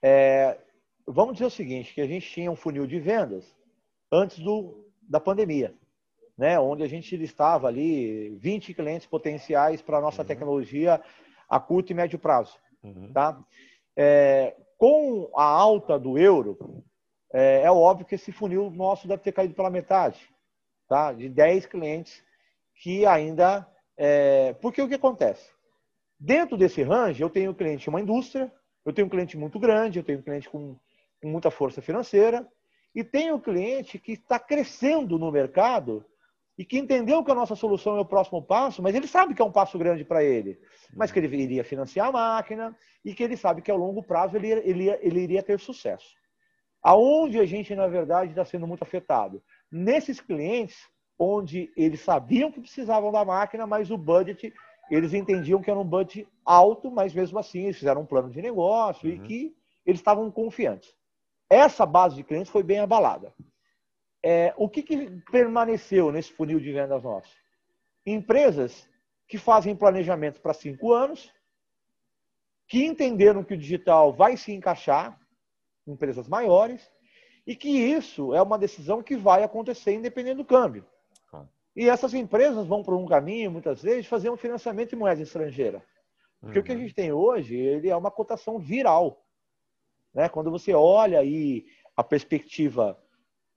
É, vamos dizer o seguinte, que a gente tinha um funil de vendas antes do, da pandemia né, onde a gente listava ali 20 clientes potenciais para a nossa uhum. tecnologia a curto e médio prazo. Uhum. Tá? É, com a alta do euro, é, é, óbvio que esse funil nosso deve ter caído pela metade, tá? de 10 clientes que ainda. É, porque o que acontece? Dentro desse range, eu tenho cliente uma indústria, eu tenho um cliente muito grande, eu tenho um cliente com, com muita força financeira, e tenho um cliente que está crescendo no mercado e que entendeu que a nossa solução é o próximo passo, mas ele sabe que é um passo grande para ele, mas que ele iria financiar a máquina e que ele sabe que ao longo prazo ele, ele, ele iria ter sucesso. Aonde a gente, na verdade, está sendo muito afetado? Nesses clientes onde eles sabiam que precisavam da máquina, mas o budget, eles entendiam que era um budget alto, mas mesmo assim eles fizeram um plano de negócio uhum. e que eles estavam confiantes. Essa base de clientes foi bem abalada. É, o que, que permaneceu nesse funil de vendas nosso? Empresas que fazem planejamento para cinco anos, que entenderam que o digital vai se encaixar, empresas maiores, e que isso é uma decisão que vai acontecer independente do câmbio. E essas empresas vão por um caminho, muitas vezes, fazer um financiamento em moeda estrangeira. Porque uhum. o que a uhum. gente tem hoje, ele é uma cotação viral. Né? Quando você olha aí a perspectiva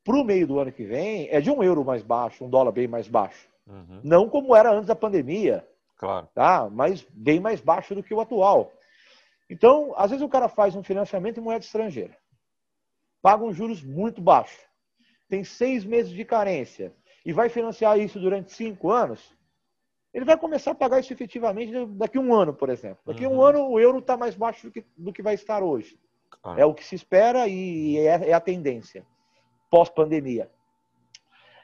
para o meio do ano que vem é de um euro mais baixo, um dólar bem mais baixo. Uhum. Não como era antes da pandemia, claro. tá? mas bem mais baixo do que o atual. Então, às vezes o cara faz um financiamento em moeda estrangeira, paga um juros muito baixo, tem seis meses de carência e vai financiar isso durante cinco anos, ele vai começar a pagar isso efetivamente daqui a um ano, por exemplo. Daqui a uhum. um ano o euro está mais baixo do que, do que vai estar hoje. É o que se espera e é, é a tendência pós-pandemia.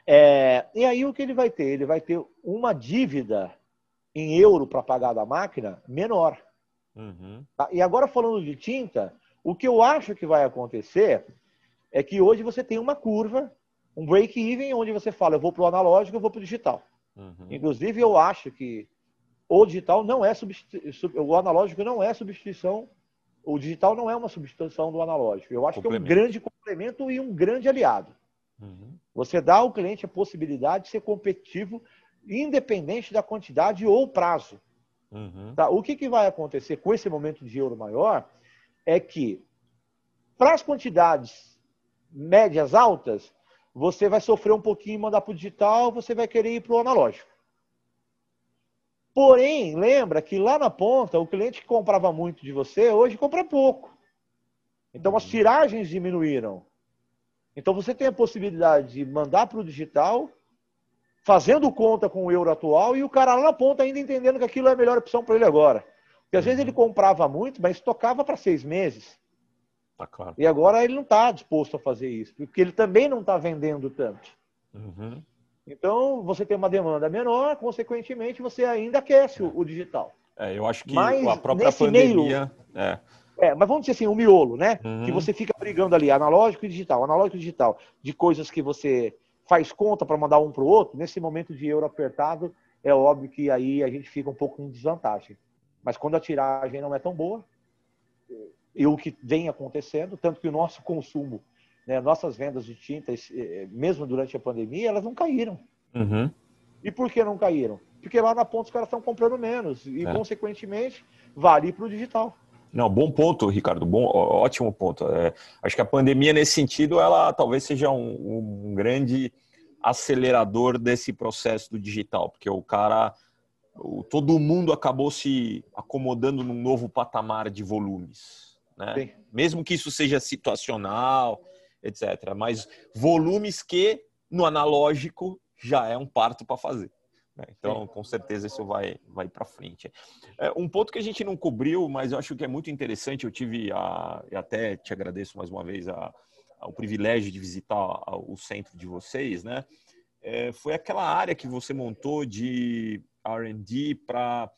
É, e aí o que ele vai ter? Ele vai ter uma dívida em euro para pagar da máquina menor. Uhum. Tá? E agora falando de tinta, o que eu acho que vai acontecer é que hoje você tem uma curva, um break-even, onde você fala, eu vou para o analógico, eu vou para o digital. Uhum. Inclusive, eu acho que o digital não é substituição, o analógico não é substituição o digital não é uma substituição do analógico. Eu acho que é um grande complemento e um grande aliado. Uhum. Você dá ao cliente a possibilidade de ser competitivo, independente da quantidade ou prazo. Uhum. Tá? O que, que vai acontecer com esse momento de euro maior é que, para as quantidades médias altas, você vai sofrer um pouquinho e mandar para o digital, você vai querer ir para o analógico. Porém, lembra que lá na ponta, o cliente que comprava muito de você, hoje compra pouco. Então, as uhum. tiragens diminuíram. Então, você tem a possibilidade de mandar para o digital, fazendo conta com o euro atual, e o cara lá na ponta ainda entendendo que aquilo é a melhor opção para ele agora. Porque às vezes ele uhum. comprava muito, mas tocava para seis meses. Tá claro. E agora ele não está disposto a fazer isso, porque ele também não está vendendo tanto. Uhum. Então, você tem uma demanda menor, consequentemente, você ainda aquece o, o digital. É, eu acho que mas, a própria pandemia... Meio, é. é. mas vamos dizer assim, o miolo, né? Uhum. Que você fica brigando ali, analógico e digital, analógico e digital, de coisas que você faz conta para mandar um para o outro, nesse momento de euro apertado, é óbvio que aí a gente fica um pouco em desvantagem. Mas quando a tiragem não é tão boa, e o que vem acontecendo, tanto que o nosso consumo né, nossas vendas de tintas, eh, mesmo durante a pandemia, elas não caíram. Uhum. E por que não caíram? Porque lá na ponta os caras estão comprando menos e, é. consequentemente, vale para o digital. Não, bom ponto, Ricardo. Bom, ótimo ponto. É, acho que a pandemia, nesse sentido, ela talvez seja um, um grande acelerador desse processo do digital, porque o cara, o, todo mundo acabou se acomodando num novo patamar de volumes, né? Mesmo que isso seja situacional, etc. Mas volumes que no analógico já é um parto para fazer. Né? Então, com certeza, isso vai, vai para frente. É, um ponto que a gente não cobriu, mas eu acho que é muito interessante, eu tive a, e até te agradeço mais uma vez a, a, o privilégio de visitar o centro de vocês, né? É, foi aquela área que você montou de R&D para,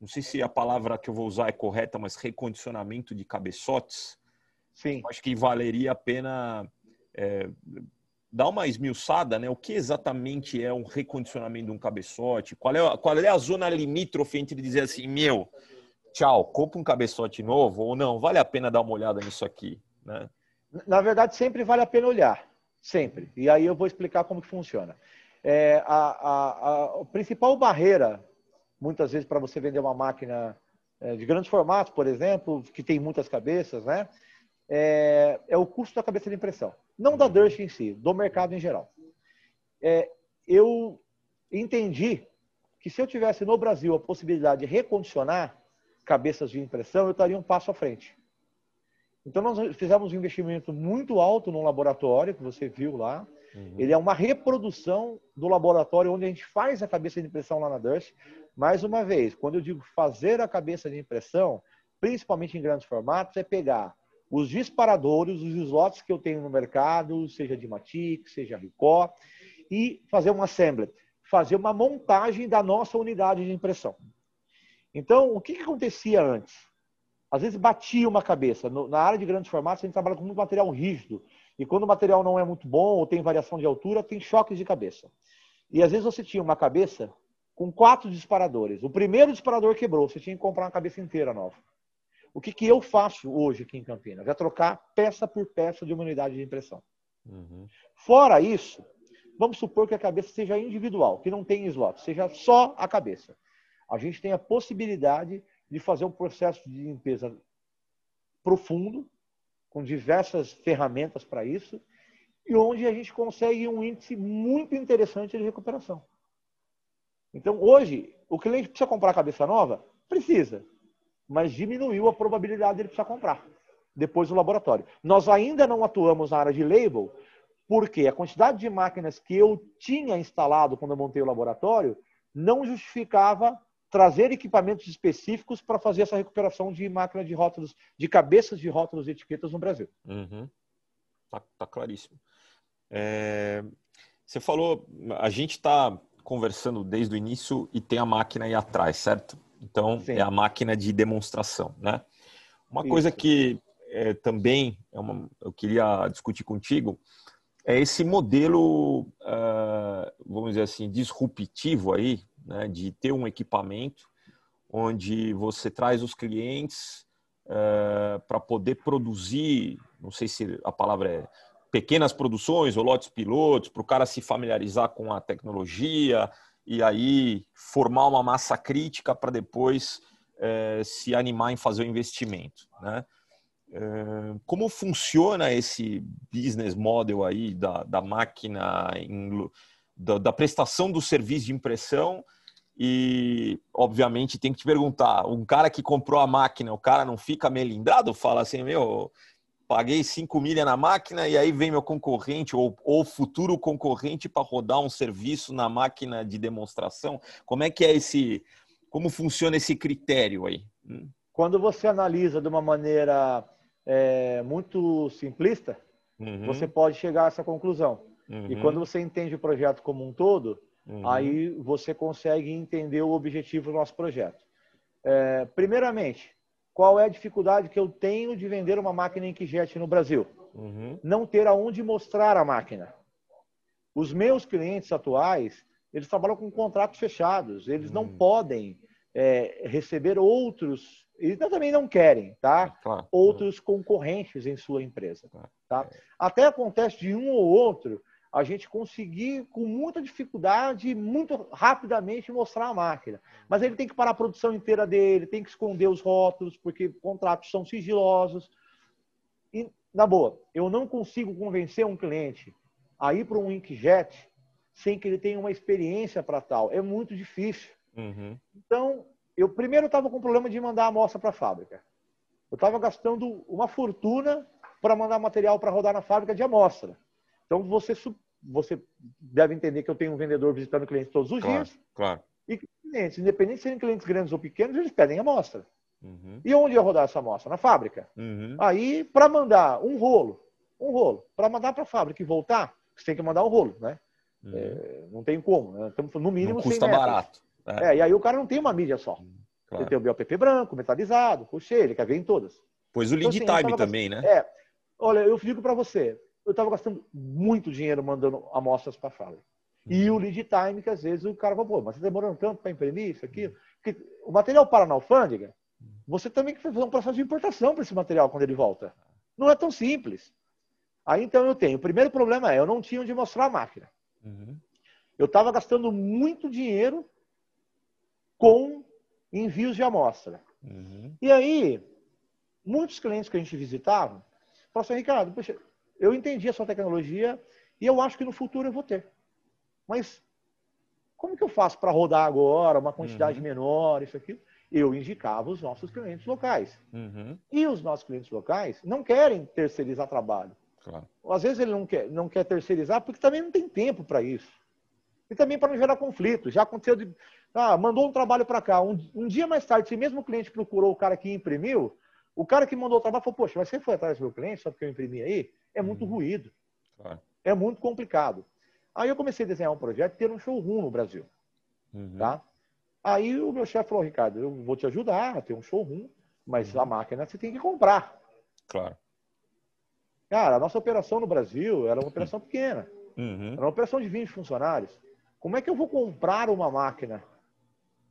não sei se a palavra que eu vou usar é correta, mas recondicionamento de cabeçotes. Sim. acho que valeria a pena é, dar uma esmiuçada, né? O que exatamente é um recondicionamento de um cabeçote? Qual é, qual é a zona limítrofe entre dizer assim, meu, tchau, compra um cabeçote novo ou não? Vale a pena dar uma olhada nisso aqui, né? Na verdade, sempre vale a pena olhar, sempre. E aí eu vou explicar como que funciona. É, a, a, a, principal barreira, muitas vezes, para você vender uma máquina é, de grandes formatos, por exemplo, que tem muitas cabeças, né? É, é o custo da cabeça de impressão não da Durst em si, do mercado em geral. É, eu entendi que se eu tivesse no Brasil a possibilidade de recondicionar cabeças de impressão, eu estaria um passo à frente. Então, nós fizemos um investimento muito alto no laboratório, que você viu lá. Uhum. Ele é uma reprodução do laboratório onde a gente faz a cabeça de impressão lá na Durst. Mais uma vez, quando eu digo fazer a cabeça de impressão, principalmente em grandes formatos, é pegar os disparadores, os slots que eu tenho no mercado, seja de Matic, seja Ricó, e fazer um assembly, fazer uma montagem da nossa unidade de impressão. Então, o que, que acontecia antes? Às vezes batia uma cabeça. Na área de grandes formatos, a gente trabalha com muito material rígido. E quando o material não é muito bom ou tem variação de altura, tem choques de cabeça. E às vezes você tinha uma cabeça com quatro disparadores. O primeiro disparador quebrou, você tinha que comprar uma cabeça inteira nova. O que, que eu faço hoje aqui em Campinas? É trocar peça por peça de uma unidade de impressão. Uhum. Fora isso, vamos supor que a cabeça seja individual, que não tem slot, seja só a cabeça. A gente tem a possibilidade de fazer um processo de limpeza profundo, com diversas ferramentas para isso, e onde a gente consegue um índice muito interessante de recuperação. Então, hoje, o cliente precisa comprar a cabeça nova? Precisa mas diminuiu a probabilidade de ele precisar comprar depois do laboratório. Nós ainda não atuamos na área de label, porque a quantidade de máquinas que eu tinha instalado quando eu montei o laboratório não justificava trazer equipamentos específicos para fazer essa recuperação de máquinas de rótulos, de cabeças de rótulos e etiquetas no Brasil. Uhum. Tá, tá, claríssimo. É... Você falou, a gente está conversando desde o início e tem a máquina aí atrás, certo? Então, Sim. é a máquina de demonstração, né? Uma Isso. coisa que é, também é uma, eu queria discutir contigo é esse modelo, uh, vamos dizer assim, disruptivo aí, né, de ter um equipamento onde você traz os clientes uh, para poder produzir, não sei se a palavra é pequenas produções ou lotes pilotos, para o cara se familiarizar com a tecnologia, e aí formar uma massa crítica para depois é, se animar em fazer o investimento, né? É, como funciona esse business model aí da, da máquina, em, da, da, prestação do serviço de impressão e, obviamente, tem que te perguntar, um cara que comprou a máquina, o cara não fica melindrado? Fala assim, meu, paguei 5 milha na máquina e aí vem meu concorrente ou, ou futuro concorrente para rodar um serviço na máquina de demonstração. Como é que é esse, como funciona esse critério aí? Hum? Quando você analisa de uma maneira é, muito simplista, uhum. você pode chegar a essa conclusão. Uhum. E quando você entende o projeto como um todo, uhum. aí você consegue entender o objetivo do nosso projeto. É, primeiramente, qual é a dificuldade que eu tenho de vender uma máquina Inkjet no Brasil? Uhum. Não ter aonde mostrar a máquina. Os meus clientes atuais, eles trabalham com contratos fechados. Eles uhum. não podem é, receber outros, eles também não querem, tá? Claro. Outros concorrentes em sua empresa. Tá? Até acontece de um ou outro a gente conseguir, com muita dificuldade, muito rapidamente mostrar a máquina. Mas ele tem que parar a produção inteira dele, tem que esconder os rótulos, porque contratos são sigilosos. E, na boa, eu não consigo convencer um cliente a ir para um inkjet sem que ele tenha uma experiência para tal. É muito difícil. Uhum. Então, eu primeiro estava com problema de mandar a amostra para a fábrica. Eu estava gastando uma fortuna para mandar material para rodar na fábrica de amostra. Então, você, você deve entender que eu tenho um vendedor visitando clientes todos os claro, dias. Claro. E clientes, independente de serem clientes grandes ou pequenos, eles pedem amostra. Uhum. E onde ia rodar essa amostra? Na fábrica. Uhum. Aí, para mandar um rolo, um rolo, para mandar para a fábrica e voltar, você tem que mandar um rolo, né? Uhum. É, não tem como, né? Estamos no mínimo não custa barato. É. é. e aí o cara não tem uma mídia só. Claro. Ele tem o BOPP branco, metalizado, puxa, ele quer ver em todas. Pois o lead então, assim, time também, né? É. Olha, eu digo para você, eu estava gastando muito dinheiro mandando amostras para a. Uhum. E o lead time, que às vezes o cara fala, pô, mas você tá demorando tanto para imprimir isso, aqui. Porque o material para na alfândega, você também tem que fazer um processo de importação para esse material quando ele volta. Não é tão simples. Aí então eu tenho. O primeiro problema é, eu não tinha onde mostrar a máquina. Uhum. Eu estava gastando muito dinheiro com envios de amostra. Uhum. E aí, muitos clientes que a gente visitava falaram assim, Ricardo, poxa, eu entendi a sua tecnologia e eu acho que no futuro eu vou ter. Mas como que eu faço para rodar agora uma quantidade uhum. menor, isso aqui? Eu indicava os nossos clientes locais. Uhum. E os nossos clientes locais não querem terceirizar trabalho. Claro. Às vezes ele não quer, não quer terceirizar porque também não tem tempo para isso. E também para não gerar conflito. Já aconteceu de. Ah, mandou um trabalho para cá. Um, um, dia mais tarde, se mesmo o cliente procurou o cara que imprimiu, o cara que mandou o trabalho falou: Poxa, mas você foi atrás do meu cliente só porque eu imprimi aí? É muito hum. ruído. Claro. É muito complicado. Aí eu comecei a desenhar um projeto ter um showroom no Brasil. Uhum. Tá? Aí o meu chefe falou: Ricardo, eu vou te ajudar a ter um showroom, mas uhum. a máquina você tem que comprar. Claro. Cara, a nossa operação no Brasil era uma operação pequena. Uhum. Era uma operação de 20 funcionários. Como é que eu vou comprar uma máquina?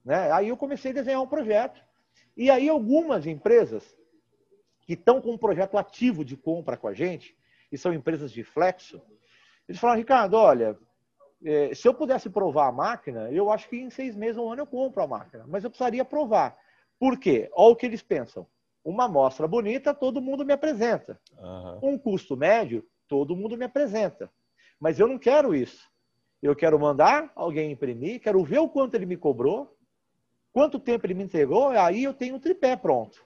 Né? Aí eu comecei a desenhar um projeto. E aí algumas empresas que estão com um projeto ativo de compra com a gente, e são empresas de flexo, eles falaram, Ricardo, olha, é, se eu pudesse provar a máquina, eu acho que em seis meses, um ano eu compro a máquina. Mas eu precisaria provar. Por quê? Olha o que eles pensam. Uma amostra bonita, todo mundo me apresenta. Uhum. Um custo médio, todo mundo me apresenta. Mas eu não quero isso. Eu quero mandar alguém imprimir, quero ver o quanto ele me cobrou, quanto tempo ele me entregou, aí eu tenho o tripé pronto.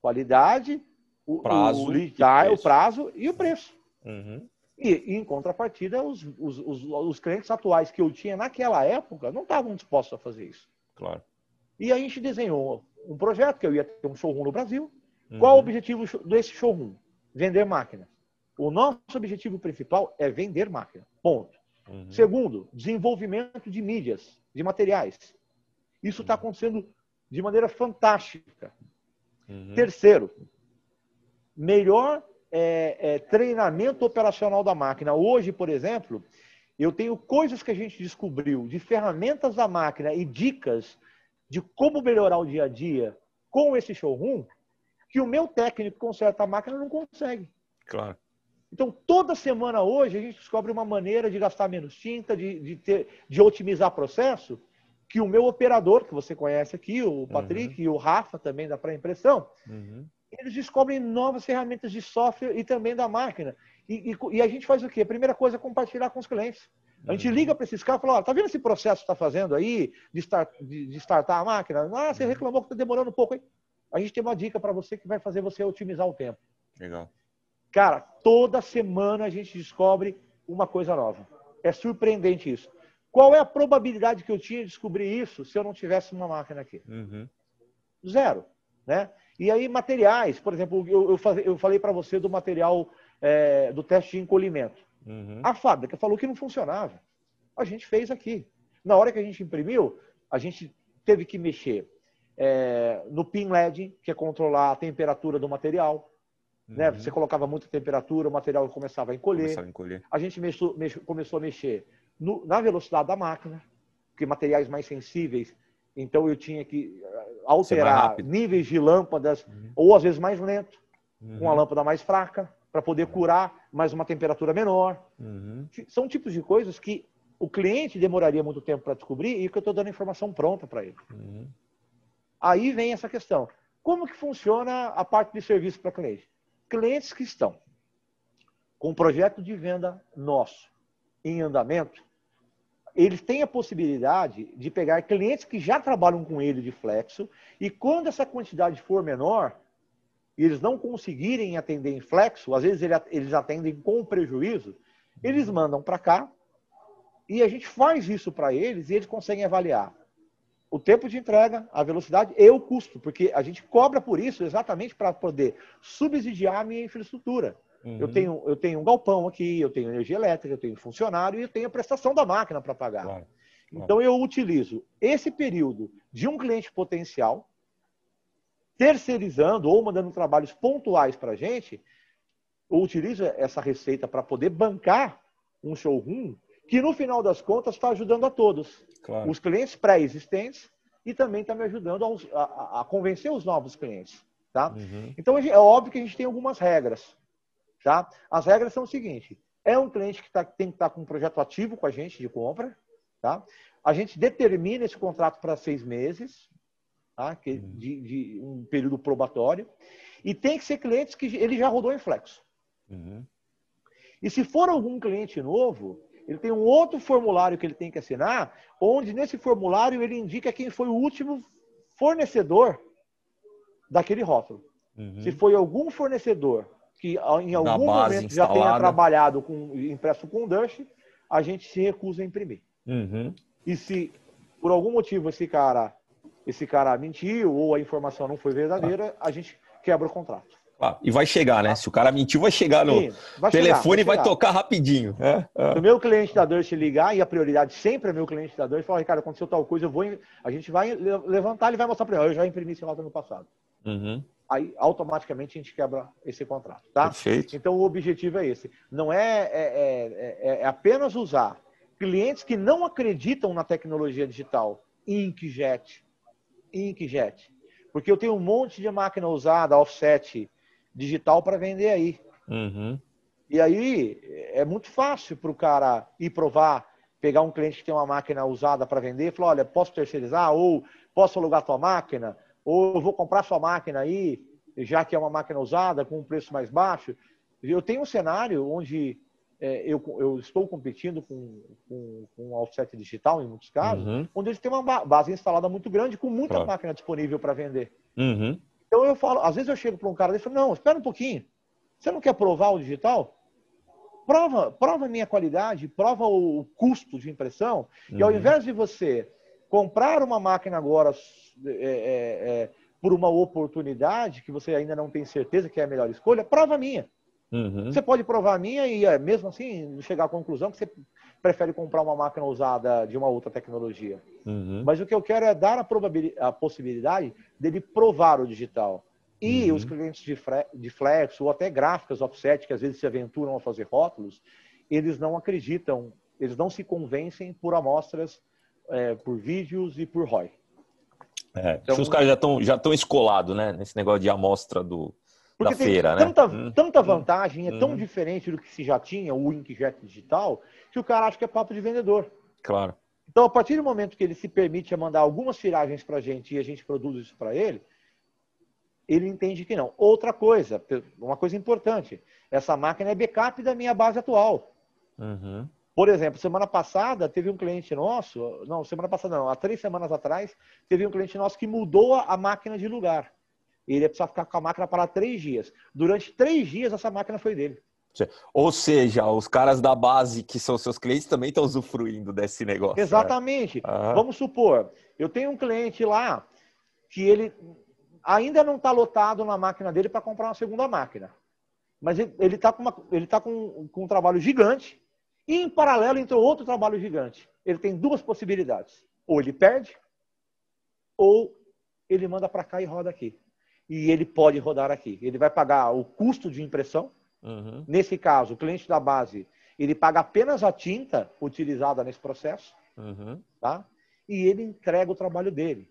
Qualidade, o prazo, o, o, o prazo e o preço. Uhum. E, e, em contrapartida, os, os, os, os, clientes atuais que eu tinha naquela época não estavam dispostos a fazer isso. Claro. E a gente desenhou um projeto que eu ia ter um showroom no Brasil. Uhum. Qual o objetivo desse showroom? Vender máquina. O nosso objetivo principal é vender máquina. Ponto. Uhum. Segundo, desenvolvimento de mídias, de materiais. Isso está uhum. acontecendo de maneira fantástica. Uhum. Terceiro, melhor é, é, treinamento operacional da máquina. Hoje, por exemplo, eu tenho coisas que a gente descobriu de ferramentas da máquina e dicas de como melhorar o dia a dia com esse showroom que o meu técnico que conserta a máquina não consegue. Claro. Então, toda semana hoje, a gente descobre uma maneira de gastar menos tinta, de, de, ter, de otimizar processo, que o meu operador, que você conhece aqui, o Patrick uhum. e o Rafa também da pré-impressão, uhum. Eles descobrem novas ferramentas de software e também da máquina. E, e, e, a gente faz o quê? A primeira coisa é compartilhar com os clientes. A gente uhum. liga para esses caras e fala, ó, tá vendo esse processo que está fazendo aí de, start, de, de, startar a máquina? Ah, você uhum. reclamou que está demorando um pouco, hein? A gente tem uma dica para você que vai fazer você otimizar o tempo. Legal. Cara, toda semana a gente descobre uma coisa nova. É surpreendente isso. Qual é a probabilidade que eu tinha de descobrir isso se eu não tivesse uma máquina aqui? Uhum. Zero. Né? E aí, materiais, por exemplo, eu, eu, eu falei para você do material é, do teste de encolhimento. Uhum. A fábrica falou que não funcionava. A gente fez aqui. Na hora que a gente imprimiu, a gente teve que mexer é, no pin LED, que é controlar a temperatura do material. Né? Uhum. Você colocava muita temperatura, o material começava a encolher. Começava a, encolher. a gente começou a mexer no, na velocidade da máquina, porque materiais mais sensíveis Então eu tinha que alterar níveis de lâmpadas, uhum. ou às vezes mais lento, uhum. com a lâmpada mais fraca, para poder curar mais uma temperatura menor. Uhum. São tipos de coisas que o cliente demoraria muito tempo para descobrir e que eu estou dando informação pronta para ele. Uhum. Aí vem essa questão. Como que funciona a parte de serviço para cliente? Clientes que estão com um projeto de venda nosso em andamento, eles têm a possibilidade de pegar clientes que já trabalham com ele de flexo e quando essa quantidade for menor e eles não conseguirem atender em flexo, às vezes eles atendem com prejuízo, eles mandam para cá e a gente faz isso para eles e eles conseguem avaliar o tempo de entrega, a velocidade e o custo, porque a gente cobra por isso exatamente para poder subsidiar a minha infraestrutura. Uhum. Eu, tenho, eu tenho um galpão aqui, eu tenho energia elétrica, eu tenho funcionário e eu tenho a prestação da máquina para pagar. Claro. Então eu utilizo esse período de um cliente potencial, terceirizando ou mandando trabalhos pontuais para a gente, eu utilizo essa receita para poder bancar um showroom que no final das contas está ajudando a todos. Claro. Os clientes pré-existentes e também está me ajudando a, a, a, convencer os novos clientes. Tá? Uhum. Então é óbvio que a gente tem algumas regras. Tá? As regras são o seguinte: é um cliente que tá, tem que estar tá com um projeto ativo com a gente de compra. Tá? A gente determina esse contrato para seis meses, tá? que, uhum. de, de, um período probatório. E tem que ser clientes que ele já rodou em Flexo. Uhum. E se for algum cliente novo, ele tem um outro formulário que ele tem que assinar, onde nesse formulário ele indica quem foi o último fornecedor daquele rótulo. Uhum. Se foi algum fornecedor que em algum momento já tenha trabalhado com impresso com Dash, a gente se recusa a imprimir. Uhum. E se por algum motivo esse cara esse cara mentiu ou a informação não foi verdadeira, a gente quebra o contrato. Ah, e vai chegar, né? Se o cara mentiu, vai chegar no Sim, vai telefone e vai, vai tocar rapidinho. É, é. Se o meu cliente da Dirt ligar, e a prioridade sempre é meu cliente da Dirt, falar, Ricardo, aconteceu tal coisa, eu vou, a gente vai levantar, ele vai mostrar para ele, eu já imprimi esse laudo no passado. Uhum. Aí, automaticamente, a gente quebra esse contrato, tá? Perfeito. Então, o objetivo é esse. Não é, é, é, é, é apenas usar clientes que não acreditam na tecnologia digital, Inkjet, Inkjet, porque eu tenho um monte de máquina usada, offset, digital para vender aí. Uhum. E aí é muito fácil para o cara ir provar, pegar um cliente que tem uma máquina usada para vender e falar, olha, posso terceirizar, ou posso alugar tua máquina, ou eu vou comprar sua máquina aí, já que é uma máquina usada, com um preço mais baixo. Eu tenho um cenário onde é, eu, eu, estou competindo com, com, com offset digital, em muitos casos, uhum. onde eles têm uma base instalada muito grande, com muita claro. máquina disponível para vender. Uhum. Então eu falo, às vezes eu chego para um cara e falo, não, espera um pouquinho. Você não quer provar o digital? Prova, prova a minha qualidade, prova o custo de impressão. Uhum. E ao uhum. invés de você comprar uma máquina agora é, é, é, por uma oportunidade que você ainda não tem certeza que é a melhor escolha, prova minha. Uhum. Você pode provar a minha e é, mesmo assim chegar à conclusão que você prefere comprar uma máquina usada de uma outra tecnologia. Uhum. Mas o que eu quero é dar a, a possibilidade dele provar o digital. E uhum. os clientes de, de flex ou até gráficas offset, que às vezes se aventuram a fazer rótulos, eles não acreditam, eles não se convencem por amostras, é, por vídeos e por ROI. É, então, os caras já estão já escolados né, nesse negócio de amostra do, da feira, né? Tanta, hum. tanta vantagem, é tão hum. diferente do que se já tinha, o Inkjet digital, que o cara acha que é papo de vendedor. Claro. Então, a partir do momento que ele se permite mandar algumas tiragens para a gente e a gente produz isso para ele, ele entende que não. Outra coisa, uma coisa importante, essa máquina é backup da minha base atual. Uhum. Por exemplo, semana passada teve um cliente nosso, não, semana passada não, há três semanas atrás, teve um cliente nosso que mudou a máquina de lugar. Ele ia precisar ficar com a máquina para três dias. Durante três dias, essa máquina foi dele. Ou seja, os caras da base que são seus clientes também estão usufruindo desse negócio. Né? Exatamente. Né? Vamos supor, eu tenho um cliente lá que ele ainda não está lotado na máquina dele para comprar uma segunda máquina. Mas ele está com, uma, ele tá com, com um trabalho gigante e, em paralelo, entrou outro trabalho gigante. Ele tem duas possibilidades. Ou ele perde, ou ele manda para cá e roda aqui e ele pode rodar aqui. Ele vai pagar o custo de impressão. Uhum. Nesse caso, o cliente da base, ele paga apenas a tinta utilizada nesse processo. Uhum. Tá? e ele entrega o trabalho dele.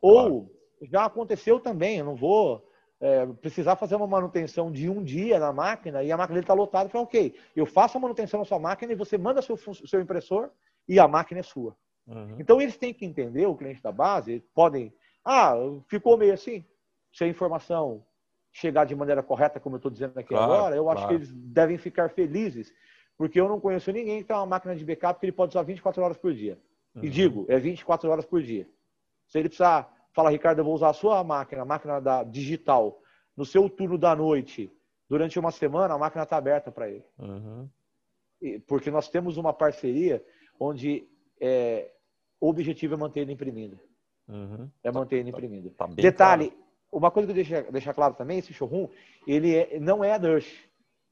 Claro. Ou já aconteceu também, eu não vou é, precisar fazer uma manutenção de um dia na máquina e a máquina dele está lotada, fala, ok, eu faço a manutenção na sua máquina e você manda seu, seu impressor e a máquina é sua. Uhum. Então eles têm que entender, o cliente da base, podem, ah, ficou meio assim, se a informação chegar de maneira correta, como eu estou dizendo aqui claro, agora, eu claro. acho que eles devem ficar felizes, porque eu não conheço ninguém que tem uma máquina de backup que ele pode usar 24 horas por dia. Uhum. E digo, é 24 horas por dia. Se ele precisar falar, Ricardo, eu vou usar a sua máquina, a máquina da digital, no seu turno da noite, durante uma semana, a máquina está aberta para ele. Uhum. Porque nós temos uma parceria onde é, o objetivo é manter ele imprimindo. Uhum. É manter ele tá, imprimindo. Tá, tá Detalhe, claro. uma coisa que eu deixo deixar claro também, esse showroom, ele é, não é a Durst.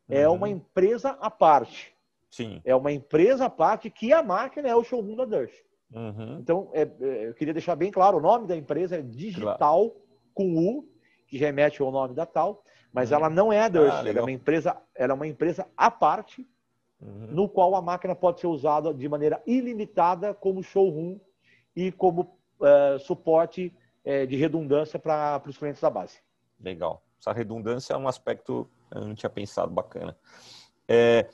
É uhum. uma empresa à parte. Sim. É uma empresa à parte que a máquina é o showroom da Durst. Uhum. Então, é, é, eu queria deixar bem claro, o nome da empresa é Digital claro. com U, que remete ao nome da tal, mas uhum. ela não é a Durst, ah, ela é uma empresa, ela é uma empresa à parte, uhum. no qual a máquina pode ser usada de maneira ilimitada como showroom e como uh, suporte uh, de redundância para os clientes da base. Legal. Essa redundância é um aspecto eu não tinha pensado bacana. É,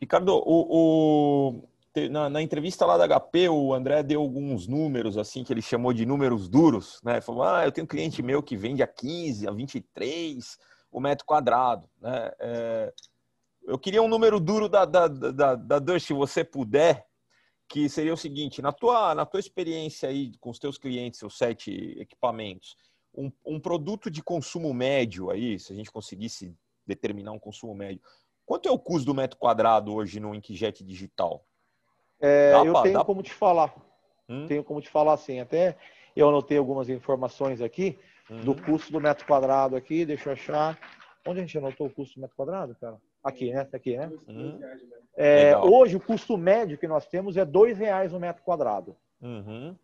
Ricardo, o, o na, na, entrevista lá da HP, o André deu alguns números, assim, que ele chamou de números duros, né? Falou, ah, eu tenho um cliente meu que vende a 15, a 23 o metro quadrado, né? É, eu queria um número duro da, da, da, da se você puder, que seria o seguinte, na tua, na tua experiência aí com os teus clientes, seus sete equipamentos, um, um produto de consumo médio aí, se a gente conseguisse determinar um consumo médio, quanto é o custo do metro quadrado hoje no Inkjet digital? É, eu pra, tenho como te falar. Hum? Tenho como te falar assim. Até eu anotei algumas informações aqui hum. do custo do metro quadrado aqui. Deixa eu achar. Onde a gente anotou o custo do metro quadrado, cara? Aqui, né? Tá aqui, né? Hum. É, hoje o custo médio que nós temos é dois reais no metro quadrado. Uhum.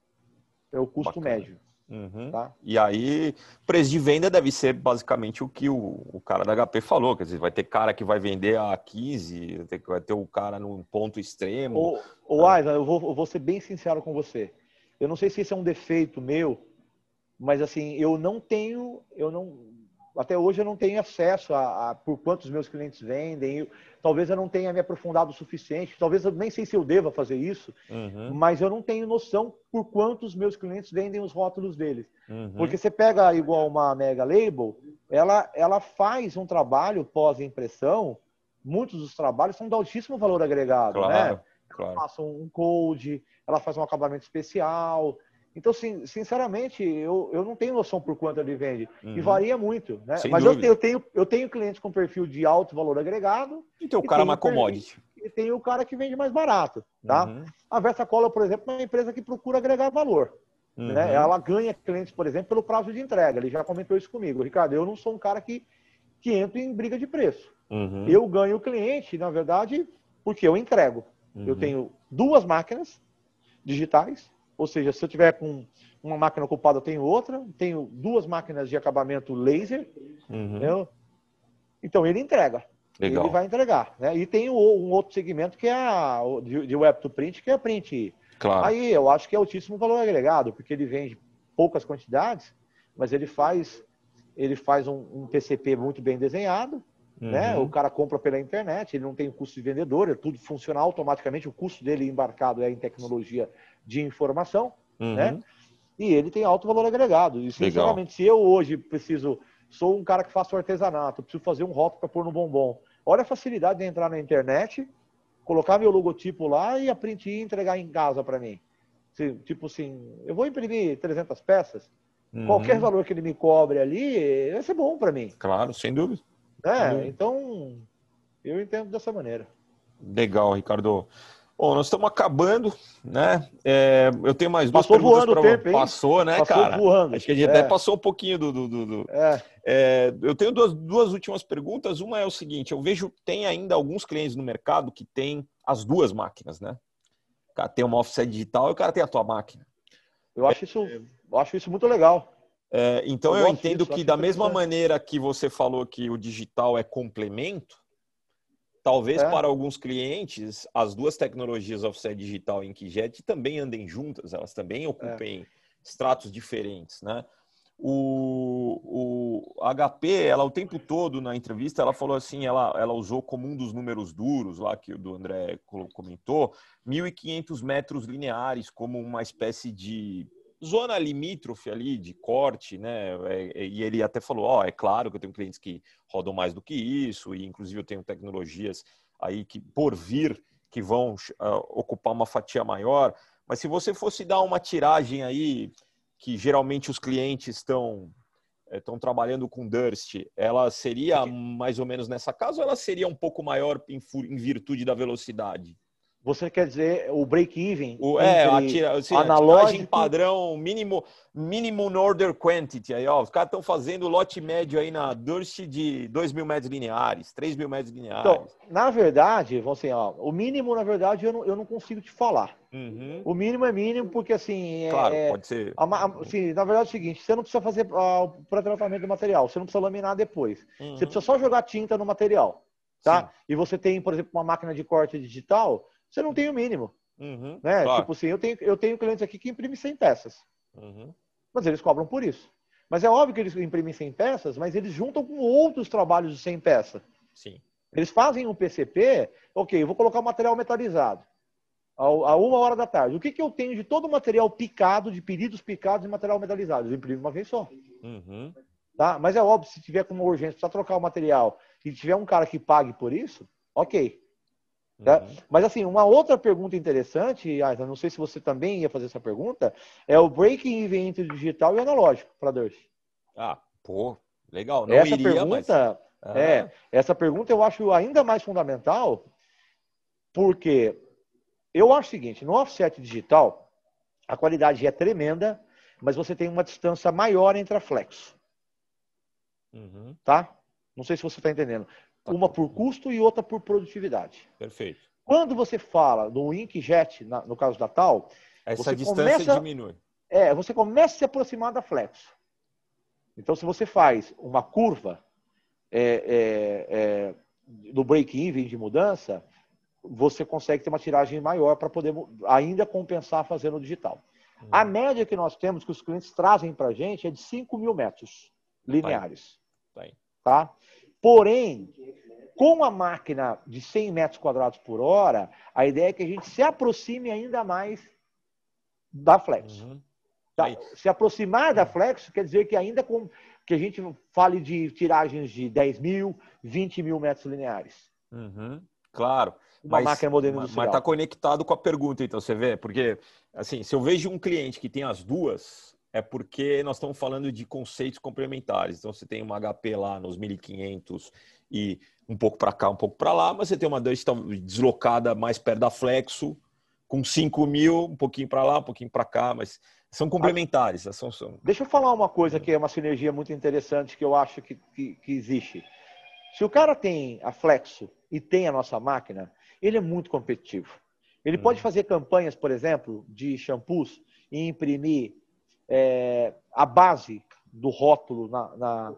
É o custo Bacana. médio. Uhum. Tá? E aí, preço de venda deve ser basicamente o que o, o cara da HP falou. Quer dizer, vai ter cara que vai vender a 15, vai ter, vai ter o cara no ponto extremo. Ô, ô ah. eu vou, eu vou ser bem sincero com você. Eu não sei se esse é um defeito meu, mas assim, eu não tenho, eu não, até hoje eu não tenho acesso a, a por quantos meus clientes vendem. Eu, talvez eu não tenha me aprofundado o suficiente. Talvez eu nem sei se eu deva fazer isso, uhum. mas eu não tenho noção por quantos meus clientes vendem os rótulos deles. Uhum. Porque você pega igual uma Mega Label, ela, ela faz um trabalho pós-impressão. Muitos dos trabalhos são de altíssimo valor agregado, claro, né? Ela claro. faz um code, ela faz um acabamento especial, então, sim, sinceramente, eu, eu não tenho noção por quanto ele vende. Uhum. E varia muito. Né? Mas eu tenho, eu tenho, eu tenho clientes com perfil de alto valor agregado. E tem o cara mais commodity. E tem o cara que vende mais barato. Tá? Uhum. A Versa Cola, por exemplo, é uma empresa que procura agregar valor. Uhum. Né? Ela ganha clientes, por exemplo, pelo prazo de entrega. Ele já comentou isso comigo. Ricardo, eu não sou um cara que, que entra em briga de preço. Uhum. Eu ganho o cliente, na verdade, porque eu entrego. Eu uhum. tenho duas máquinas digitais ou seja, se eu tiver com uma máquina ocupada, eu tenho outra. Tenho duas máquinas de acabamento laser. Uhum. Então, ele entrega. Legal. Ele vai entregar. Né? E tem um outro segmento que é a, de, de web to print, que é a print. Claro. Aí eu acho que é altíssimo valor agregado, porque ele vende poucas quantidades, mas ele faz ele faz um, um PCP muito bem desenhado, né? uhum. né? O cara compra pela internet, ele não tem custo de vendedor, é tudo funciona automaticamente, o custo dele embarcado é em tecnologia de informação, uhum. né? E ele tem alto valor agregado. E, sinceramente, Legal. se eu hoje preciso, sou um cara que faço artesanato, preciso fazer um rótulo para pôr no bombom. Olha a facilidade de entrar na internet, colocar meu logotipo lá e a print e entregar em casa para mim. Tipo assim, eu vou imprimir 300 peças, uhum. qualquer valor que ele me cobre ali, vai ser bom para mim. Claro, sem dúvida. É, então eu entendo dessa maneira. Legal, Ricardo. Bom, nós estamos acabando, né? É, eu tenho mais duas passou perguntas para tempo, Passou, né, passou cara? Voando. Acho que a gente é. até passou um pouquinho do. do, do, do... É. É, eu tenho duas, duas últimas perguntas. Uma é o seguinte: eu vejo tem ainda alguns clientes no mercado que tem as duas máquinas, né? O cara tem uma offset digital e o cara tem a tua máquina. Eu acho isso, eu acho isso muito legal. É, então eu, eu entendo disso, que da mesma maneira que você falou que o digital é complemento, talvez é. para alguns clientes as duas tecnologias offset digital e inkjet também andem juntas, elas também ocupem é. estratos diferentes, né? O, o HP, ela o tempo todo na entrevista, ela falou assim, ela, ela usou como um dos números duros lá que o do André comentou, 1.500 metros lineares como uma espécie de zona limítrofe ali de corte, né? É, é, e ele até falou, ó, oh, é claro que eu tenho clientes que rodam mais do que isso e inclusive eu tenho tecnologias aí que por vir que vão uh, ocupar uma fatia maior. Mas se você fosse dar uma tiragem aí que geralmente os clientes estão estão eh, trabalhando com Durst, ela seria mais ou menos nessa casa ou ela seria um pouco maior em, em virtude da velocidade? Você quer dizer o break-even? É, a, tira, assim, analógico... padrão mínimo, mínimo order quantity. Aí, ó, os caras estão fazendo lote médio aí na Durst de 2 mil metros lineares, 3 mil metros lineares. Então, na verdade, assim, ó, o mínimo, na verdade, eu não, eu não consigo te falar. Uhum. O mínimo é mínimo porque, assim... É, claro, é, pode ser. A, assim, na verdade é o seguinte, você não precisa fazer uh, o pré-tratamento do material, você não precisa laminar depois. Uhum. Você precisa só jogar tinta no material, tá? Sim. E você tem, por exemplo, uma máquina de corte digital você não tem o mínimo. Uhum, né? Claro. Tipo assim, eu tenho, eu tenho clientes aqui que imprimem 100 peças. Uhum. Mas eles cobram por isso. Mas é óbvio que eles imprimem 100 peças, mas eles juntam com outros trabalhos de 100 peças. Sim. Eles fazem um PCP, ok, eu vou colocar o material metalizado a uma hora da tarde. O que, que eu tenho de todo o material picado, de pedidos picados e material metalizado? Eu imprimo uma vez só. Uhum. Tá? Mas é óbvio, se tiver com uma urgência, precisa trocar o material e tiver um cara que pague por isso, ok. Tá? Uhum. Mas assim, uma outra pergunta interessante, Aisa, não sei se você também ia fazer essa pergunta, é o breaking even entre digital e analógico para Durst. Ah, pô, legal. Não essa iria, pergunta, mas... é, essa pergunta eu acho ainda mais fundamental, porque eu acho o seguinte, no offset digital, a qualidade é tremenda, mas você tem uma distância maior entre a flexo. Uhum. Tá? Não sei se você está entendendo. Tá. Uma por custo e outra por produtividade. Perfeito. Quando você fala do inkjet, no caso da tal, essa distância começa, diminui. É, você começa a se aproximar da flex. Então, se você faz uma curva é, é, é, do break-even de mudança, você consegue ter uma tiragem maior para poder ainda compensar fazendo digital. Hum. A média que nós temos, que os clientes trazem para a gente, é de 5 mil metros lineares. Tá. Tá? Porém, com a máquina de 100 metros quadrados por hora, a ideia é que a gente se aproxime ainda mais da Flex. Uhum. Tá? Se aproximar da Flex quer dizer que ainda com, que a gente fale de tiragens de 10 mil, 20 mil metros lineares. Uhum. Claro. Uma mas, máquina moderna industrial. Mas está conectado com a pergunta, então, você vê? Porque, assim, se eu vejo um cliente que tem as duas, é porque nós estamos falando de conceitos complementares. Então, você tem uma HP lá nos 1500 e um pouco para cá, um pouco para lá, mas você tem uma Dust deslocada mais perto da Flexo, com 5 mil, um pouquinho para lá, um pouquinho para cá, mas são complementares. São, são... Deixa eu falar uma coisa que é uma sinergia muito interessante que eu acho que, que, que existe. Se o cara tem a Flexo e tem a nossa máquina, ele é muito competitivo. Ele hum. pode fazer campanhas, por exemplo, de shampoos e imprimir é, a base do rótulo na, na,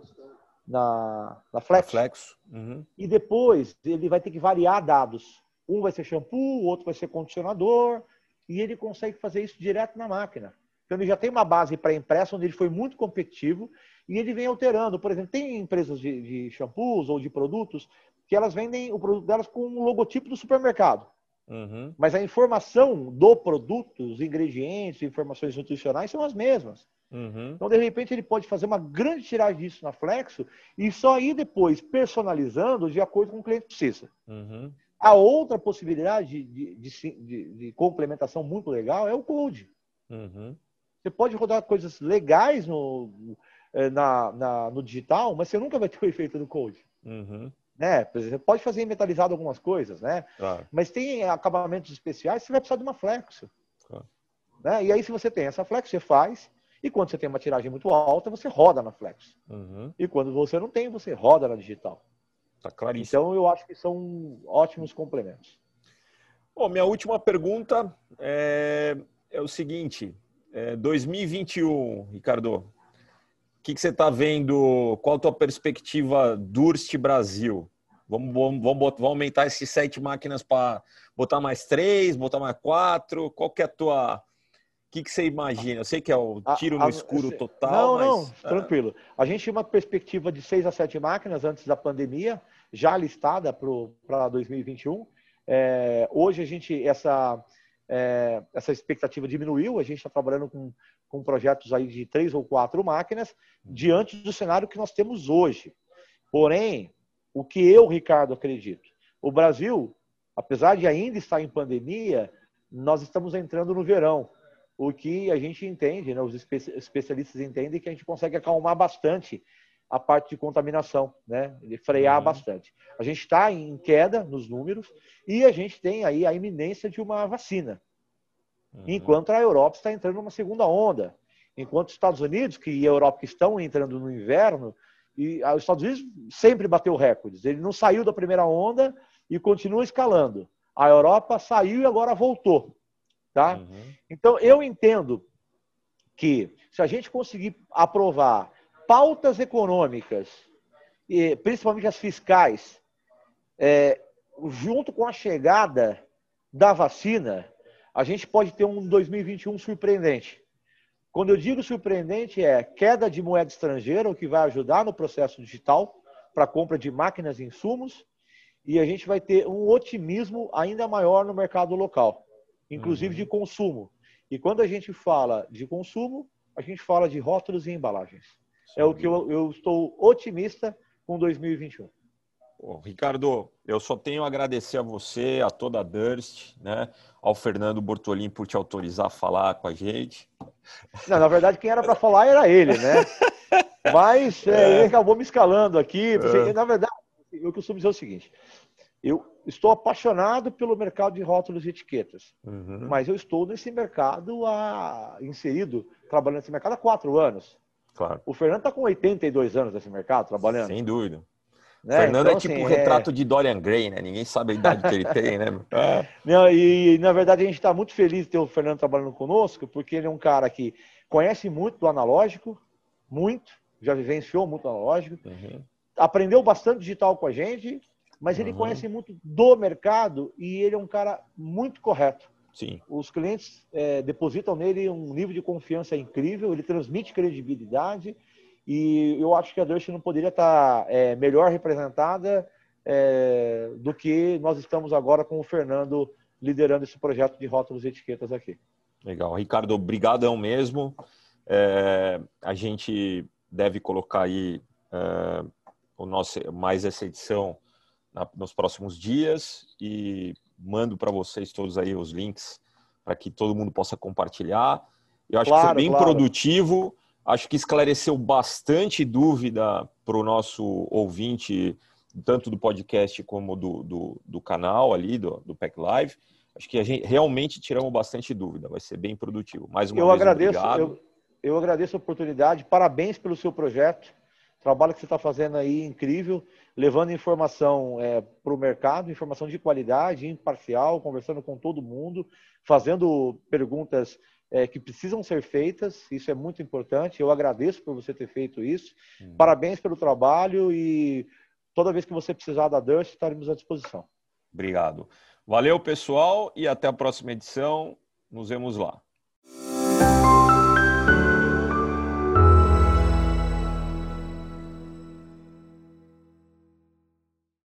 na, na Flex. Flex. Uhum. E depois ele vai ter que variar dados. Um vai ser shampoo, o outro vai ser condicionador, e ele consegue fazer isso direto na máquina. Então ele já tem uma base pré-impressa onde ele foi muito competitivo e ele vem alterando. Por exemplo, tem empresas de, de shampoos ou de produtos que elas vendem o produto delas com o logotipo do supermercado. Uhum. Mas a informação do produto, os ingredientes, informações nutricionais são as mesmas. Uhum. Então, de repente, ele pode fazer uma grande tiragem disso na Flexo e só ir depois personalizando de acordo com o que o cliente precisa. Uhum. A outra possibilidade de, de, de, de, complementação muito legal é o Code. Uhum. Você pode rodar coisas legais no, eh, na, na, no digital, mas você nunca vai ter o efeito do Code. Uhum né? Você pode fazer metalizado algumas coisas, né? Claro. Mas tem acabamentos especiais, você vai precisar de uma flexo. Claro. Né? E aí, se você tem essa flexo, você faz. E quando você tem uma tiragem muito alta, você roda na flexo. Uhum. E quando você não tem, você roda na digital. Tá claríssimo. Então, eu acho que são ótimos complementos. Bom, minha última pergunta é, é o seguinte: é 2021, Ricardo, que, que você está vendo? Qual a tua perspectiva Durst Brasil? Vamos, vamos, vamos, vamos aumentar esses sete máquinas para botar mais três, botar mais quatro. Qual que é a tua. O que, que você imagina? Eu sei que é o tiro no escuro total. Não, mas... não, tranquilo. A gente tinha uma perspectiva de seis a sete máquinas antes da pandemia, já listada para 2021. É, hoje a gente, essa, é, essa expectativa diminuiu, a gente está trabalhando com, com projetos aí de três ou quatro máquinas, diante do cenário que nós temos hoje. Porém, o que eu, Ricardo, acredito, o Brasil, apesar de ainda estar em pandemia, nós estamos entrando no verão, o que a gente entende, né, os especialistas entendem que a gente consegue acalmar bastante a parte de contaminação, né? De frear uhum. bastante. A gente está em queda nos números e a gente tem aí a iminência de uma vacina. Uhum. Enquanto a Europa está entrando numa segunda onda. Enquanto os Estados Unidos, que e a Europa que estão entrando no inverno, e os Estados Unidos sempre bateu recordes. Ele não saiu da primeira onda e continua escalando. A Europa saiu e agora voltou. Tá? Uhum. Então, eu entendo que se a gente conseguir aprovar pautas econômicas, e principalmente as fiscais, é, junto com a chegada da vacina, a gente pode ter um 2021 surpreendente. Quando eu digo surpreendente, é queda de moeda estrangeira, o que vai ajudar no processo digital para compra de máquinas e insumos, e a gente vai ter um otimismo ainda maior no mercado local, inclusive uhum. de consumo. E quando a gente fala de consumo, a gente fala de rótulos e embalagens. É o que eu, eu estou otimista com 2021. Ricardo, eu só tenho a agradecer a você, a toda a Durst, né, ao Fernando Bortolim por te autorizar a falar com a gente. Não, na verdade, quem era para falar era ele, né? Mas é, é. ele acabou me escalando aqui. É. Na verdade, eu costumo dizer o seguinte: eu estou apaixonado pelo mercado de rótulos e etiquetas, uhum. mas eu estou nesse mercado a, inserido, trabalhando nesse mercado há quatro anos. Claro. O Fernando está com 82 anos nesse mercado, trabalhando. Sem dúvida. Né? Fernando então, é tipo assim, o retrato é... de Dorian Gray, né? Ninguém sabe a idade que ele tem, né? É. Não, e na verdade a gente está muito feliz de ter o Fernando trabalhando conosco, porque ele é um cara que conhece muito do analógico, muito, já vivenciou muito analógico, uhum. aprendeu bastante digital com a gente, mas ele uhum. conhece muito do mercado e ele é um cara muito correto. Sim. Os clientes é, depositam nele um nível de confiança incrível, ele transmite credibilidade e eu acho que a Durst não poderia estar é, melhor representada é, do que nós estamos agora com o Fernando liderando esse projeto de rótulos e etiquetas aqui. Legal. Ricardo, obrigadão mesmo. É, a gente deve colocar aí é, o nosso, mais essa edição na, nos próximos dias e mando para vocês todos aí os links para que todo mundo possa compartilhar. Eu acho claro, que foi bem claro. produtivo, acho que esclareceu bastante dúvida para o nosso ouvinte, tanto do podcast como do, do, do canal ali, do, do PEC Live. Acho que a gente realmente tiramos bastante dúvida, vai ser bem produtivo. Mais uma eu vez, agradeço, obrigado. Eu, eu agradeço a oportunidade, parabéns pelo seu projeto trabalho que você está fazendo aí incrível, levando informação é, para o mercado, informação de qualidade, imparcial, conversando com todo mundo, fazendo perguntas é, que precisam ser feitas, isso é muito importante. Eu agradeço por você ter feito isso. Hum. Parabéns pelo trabalho e toda vez que você precisar da Durst, estaremos à disposição. Obrigado. Valeu, pessoal, e até a próxima edição. Nos vemos lá.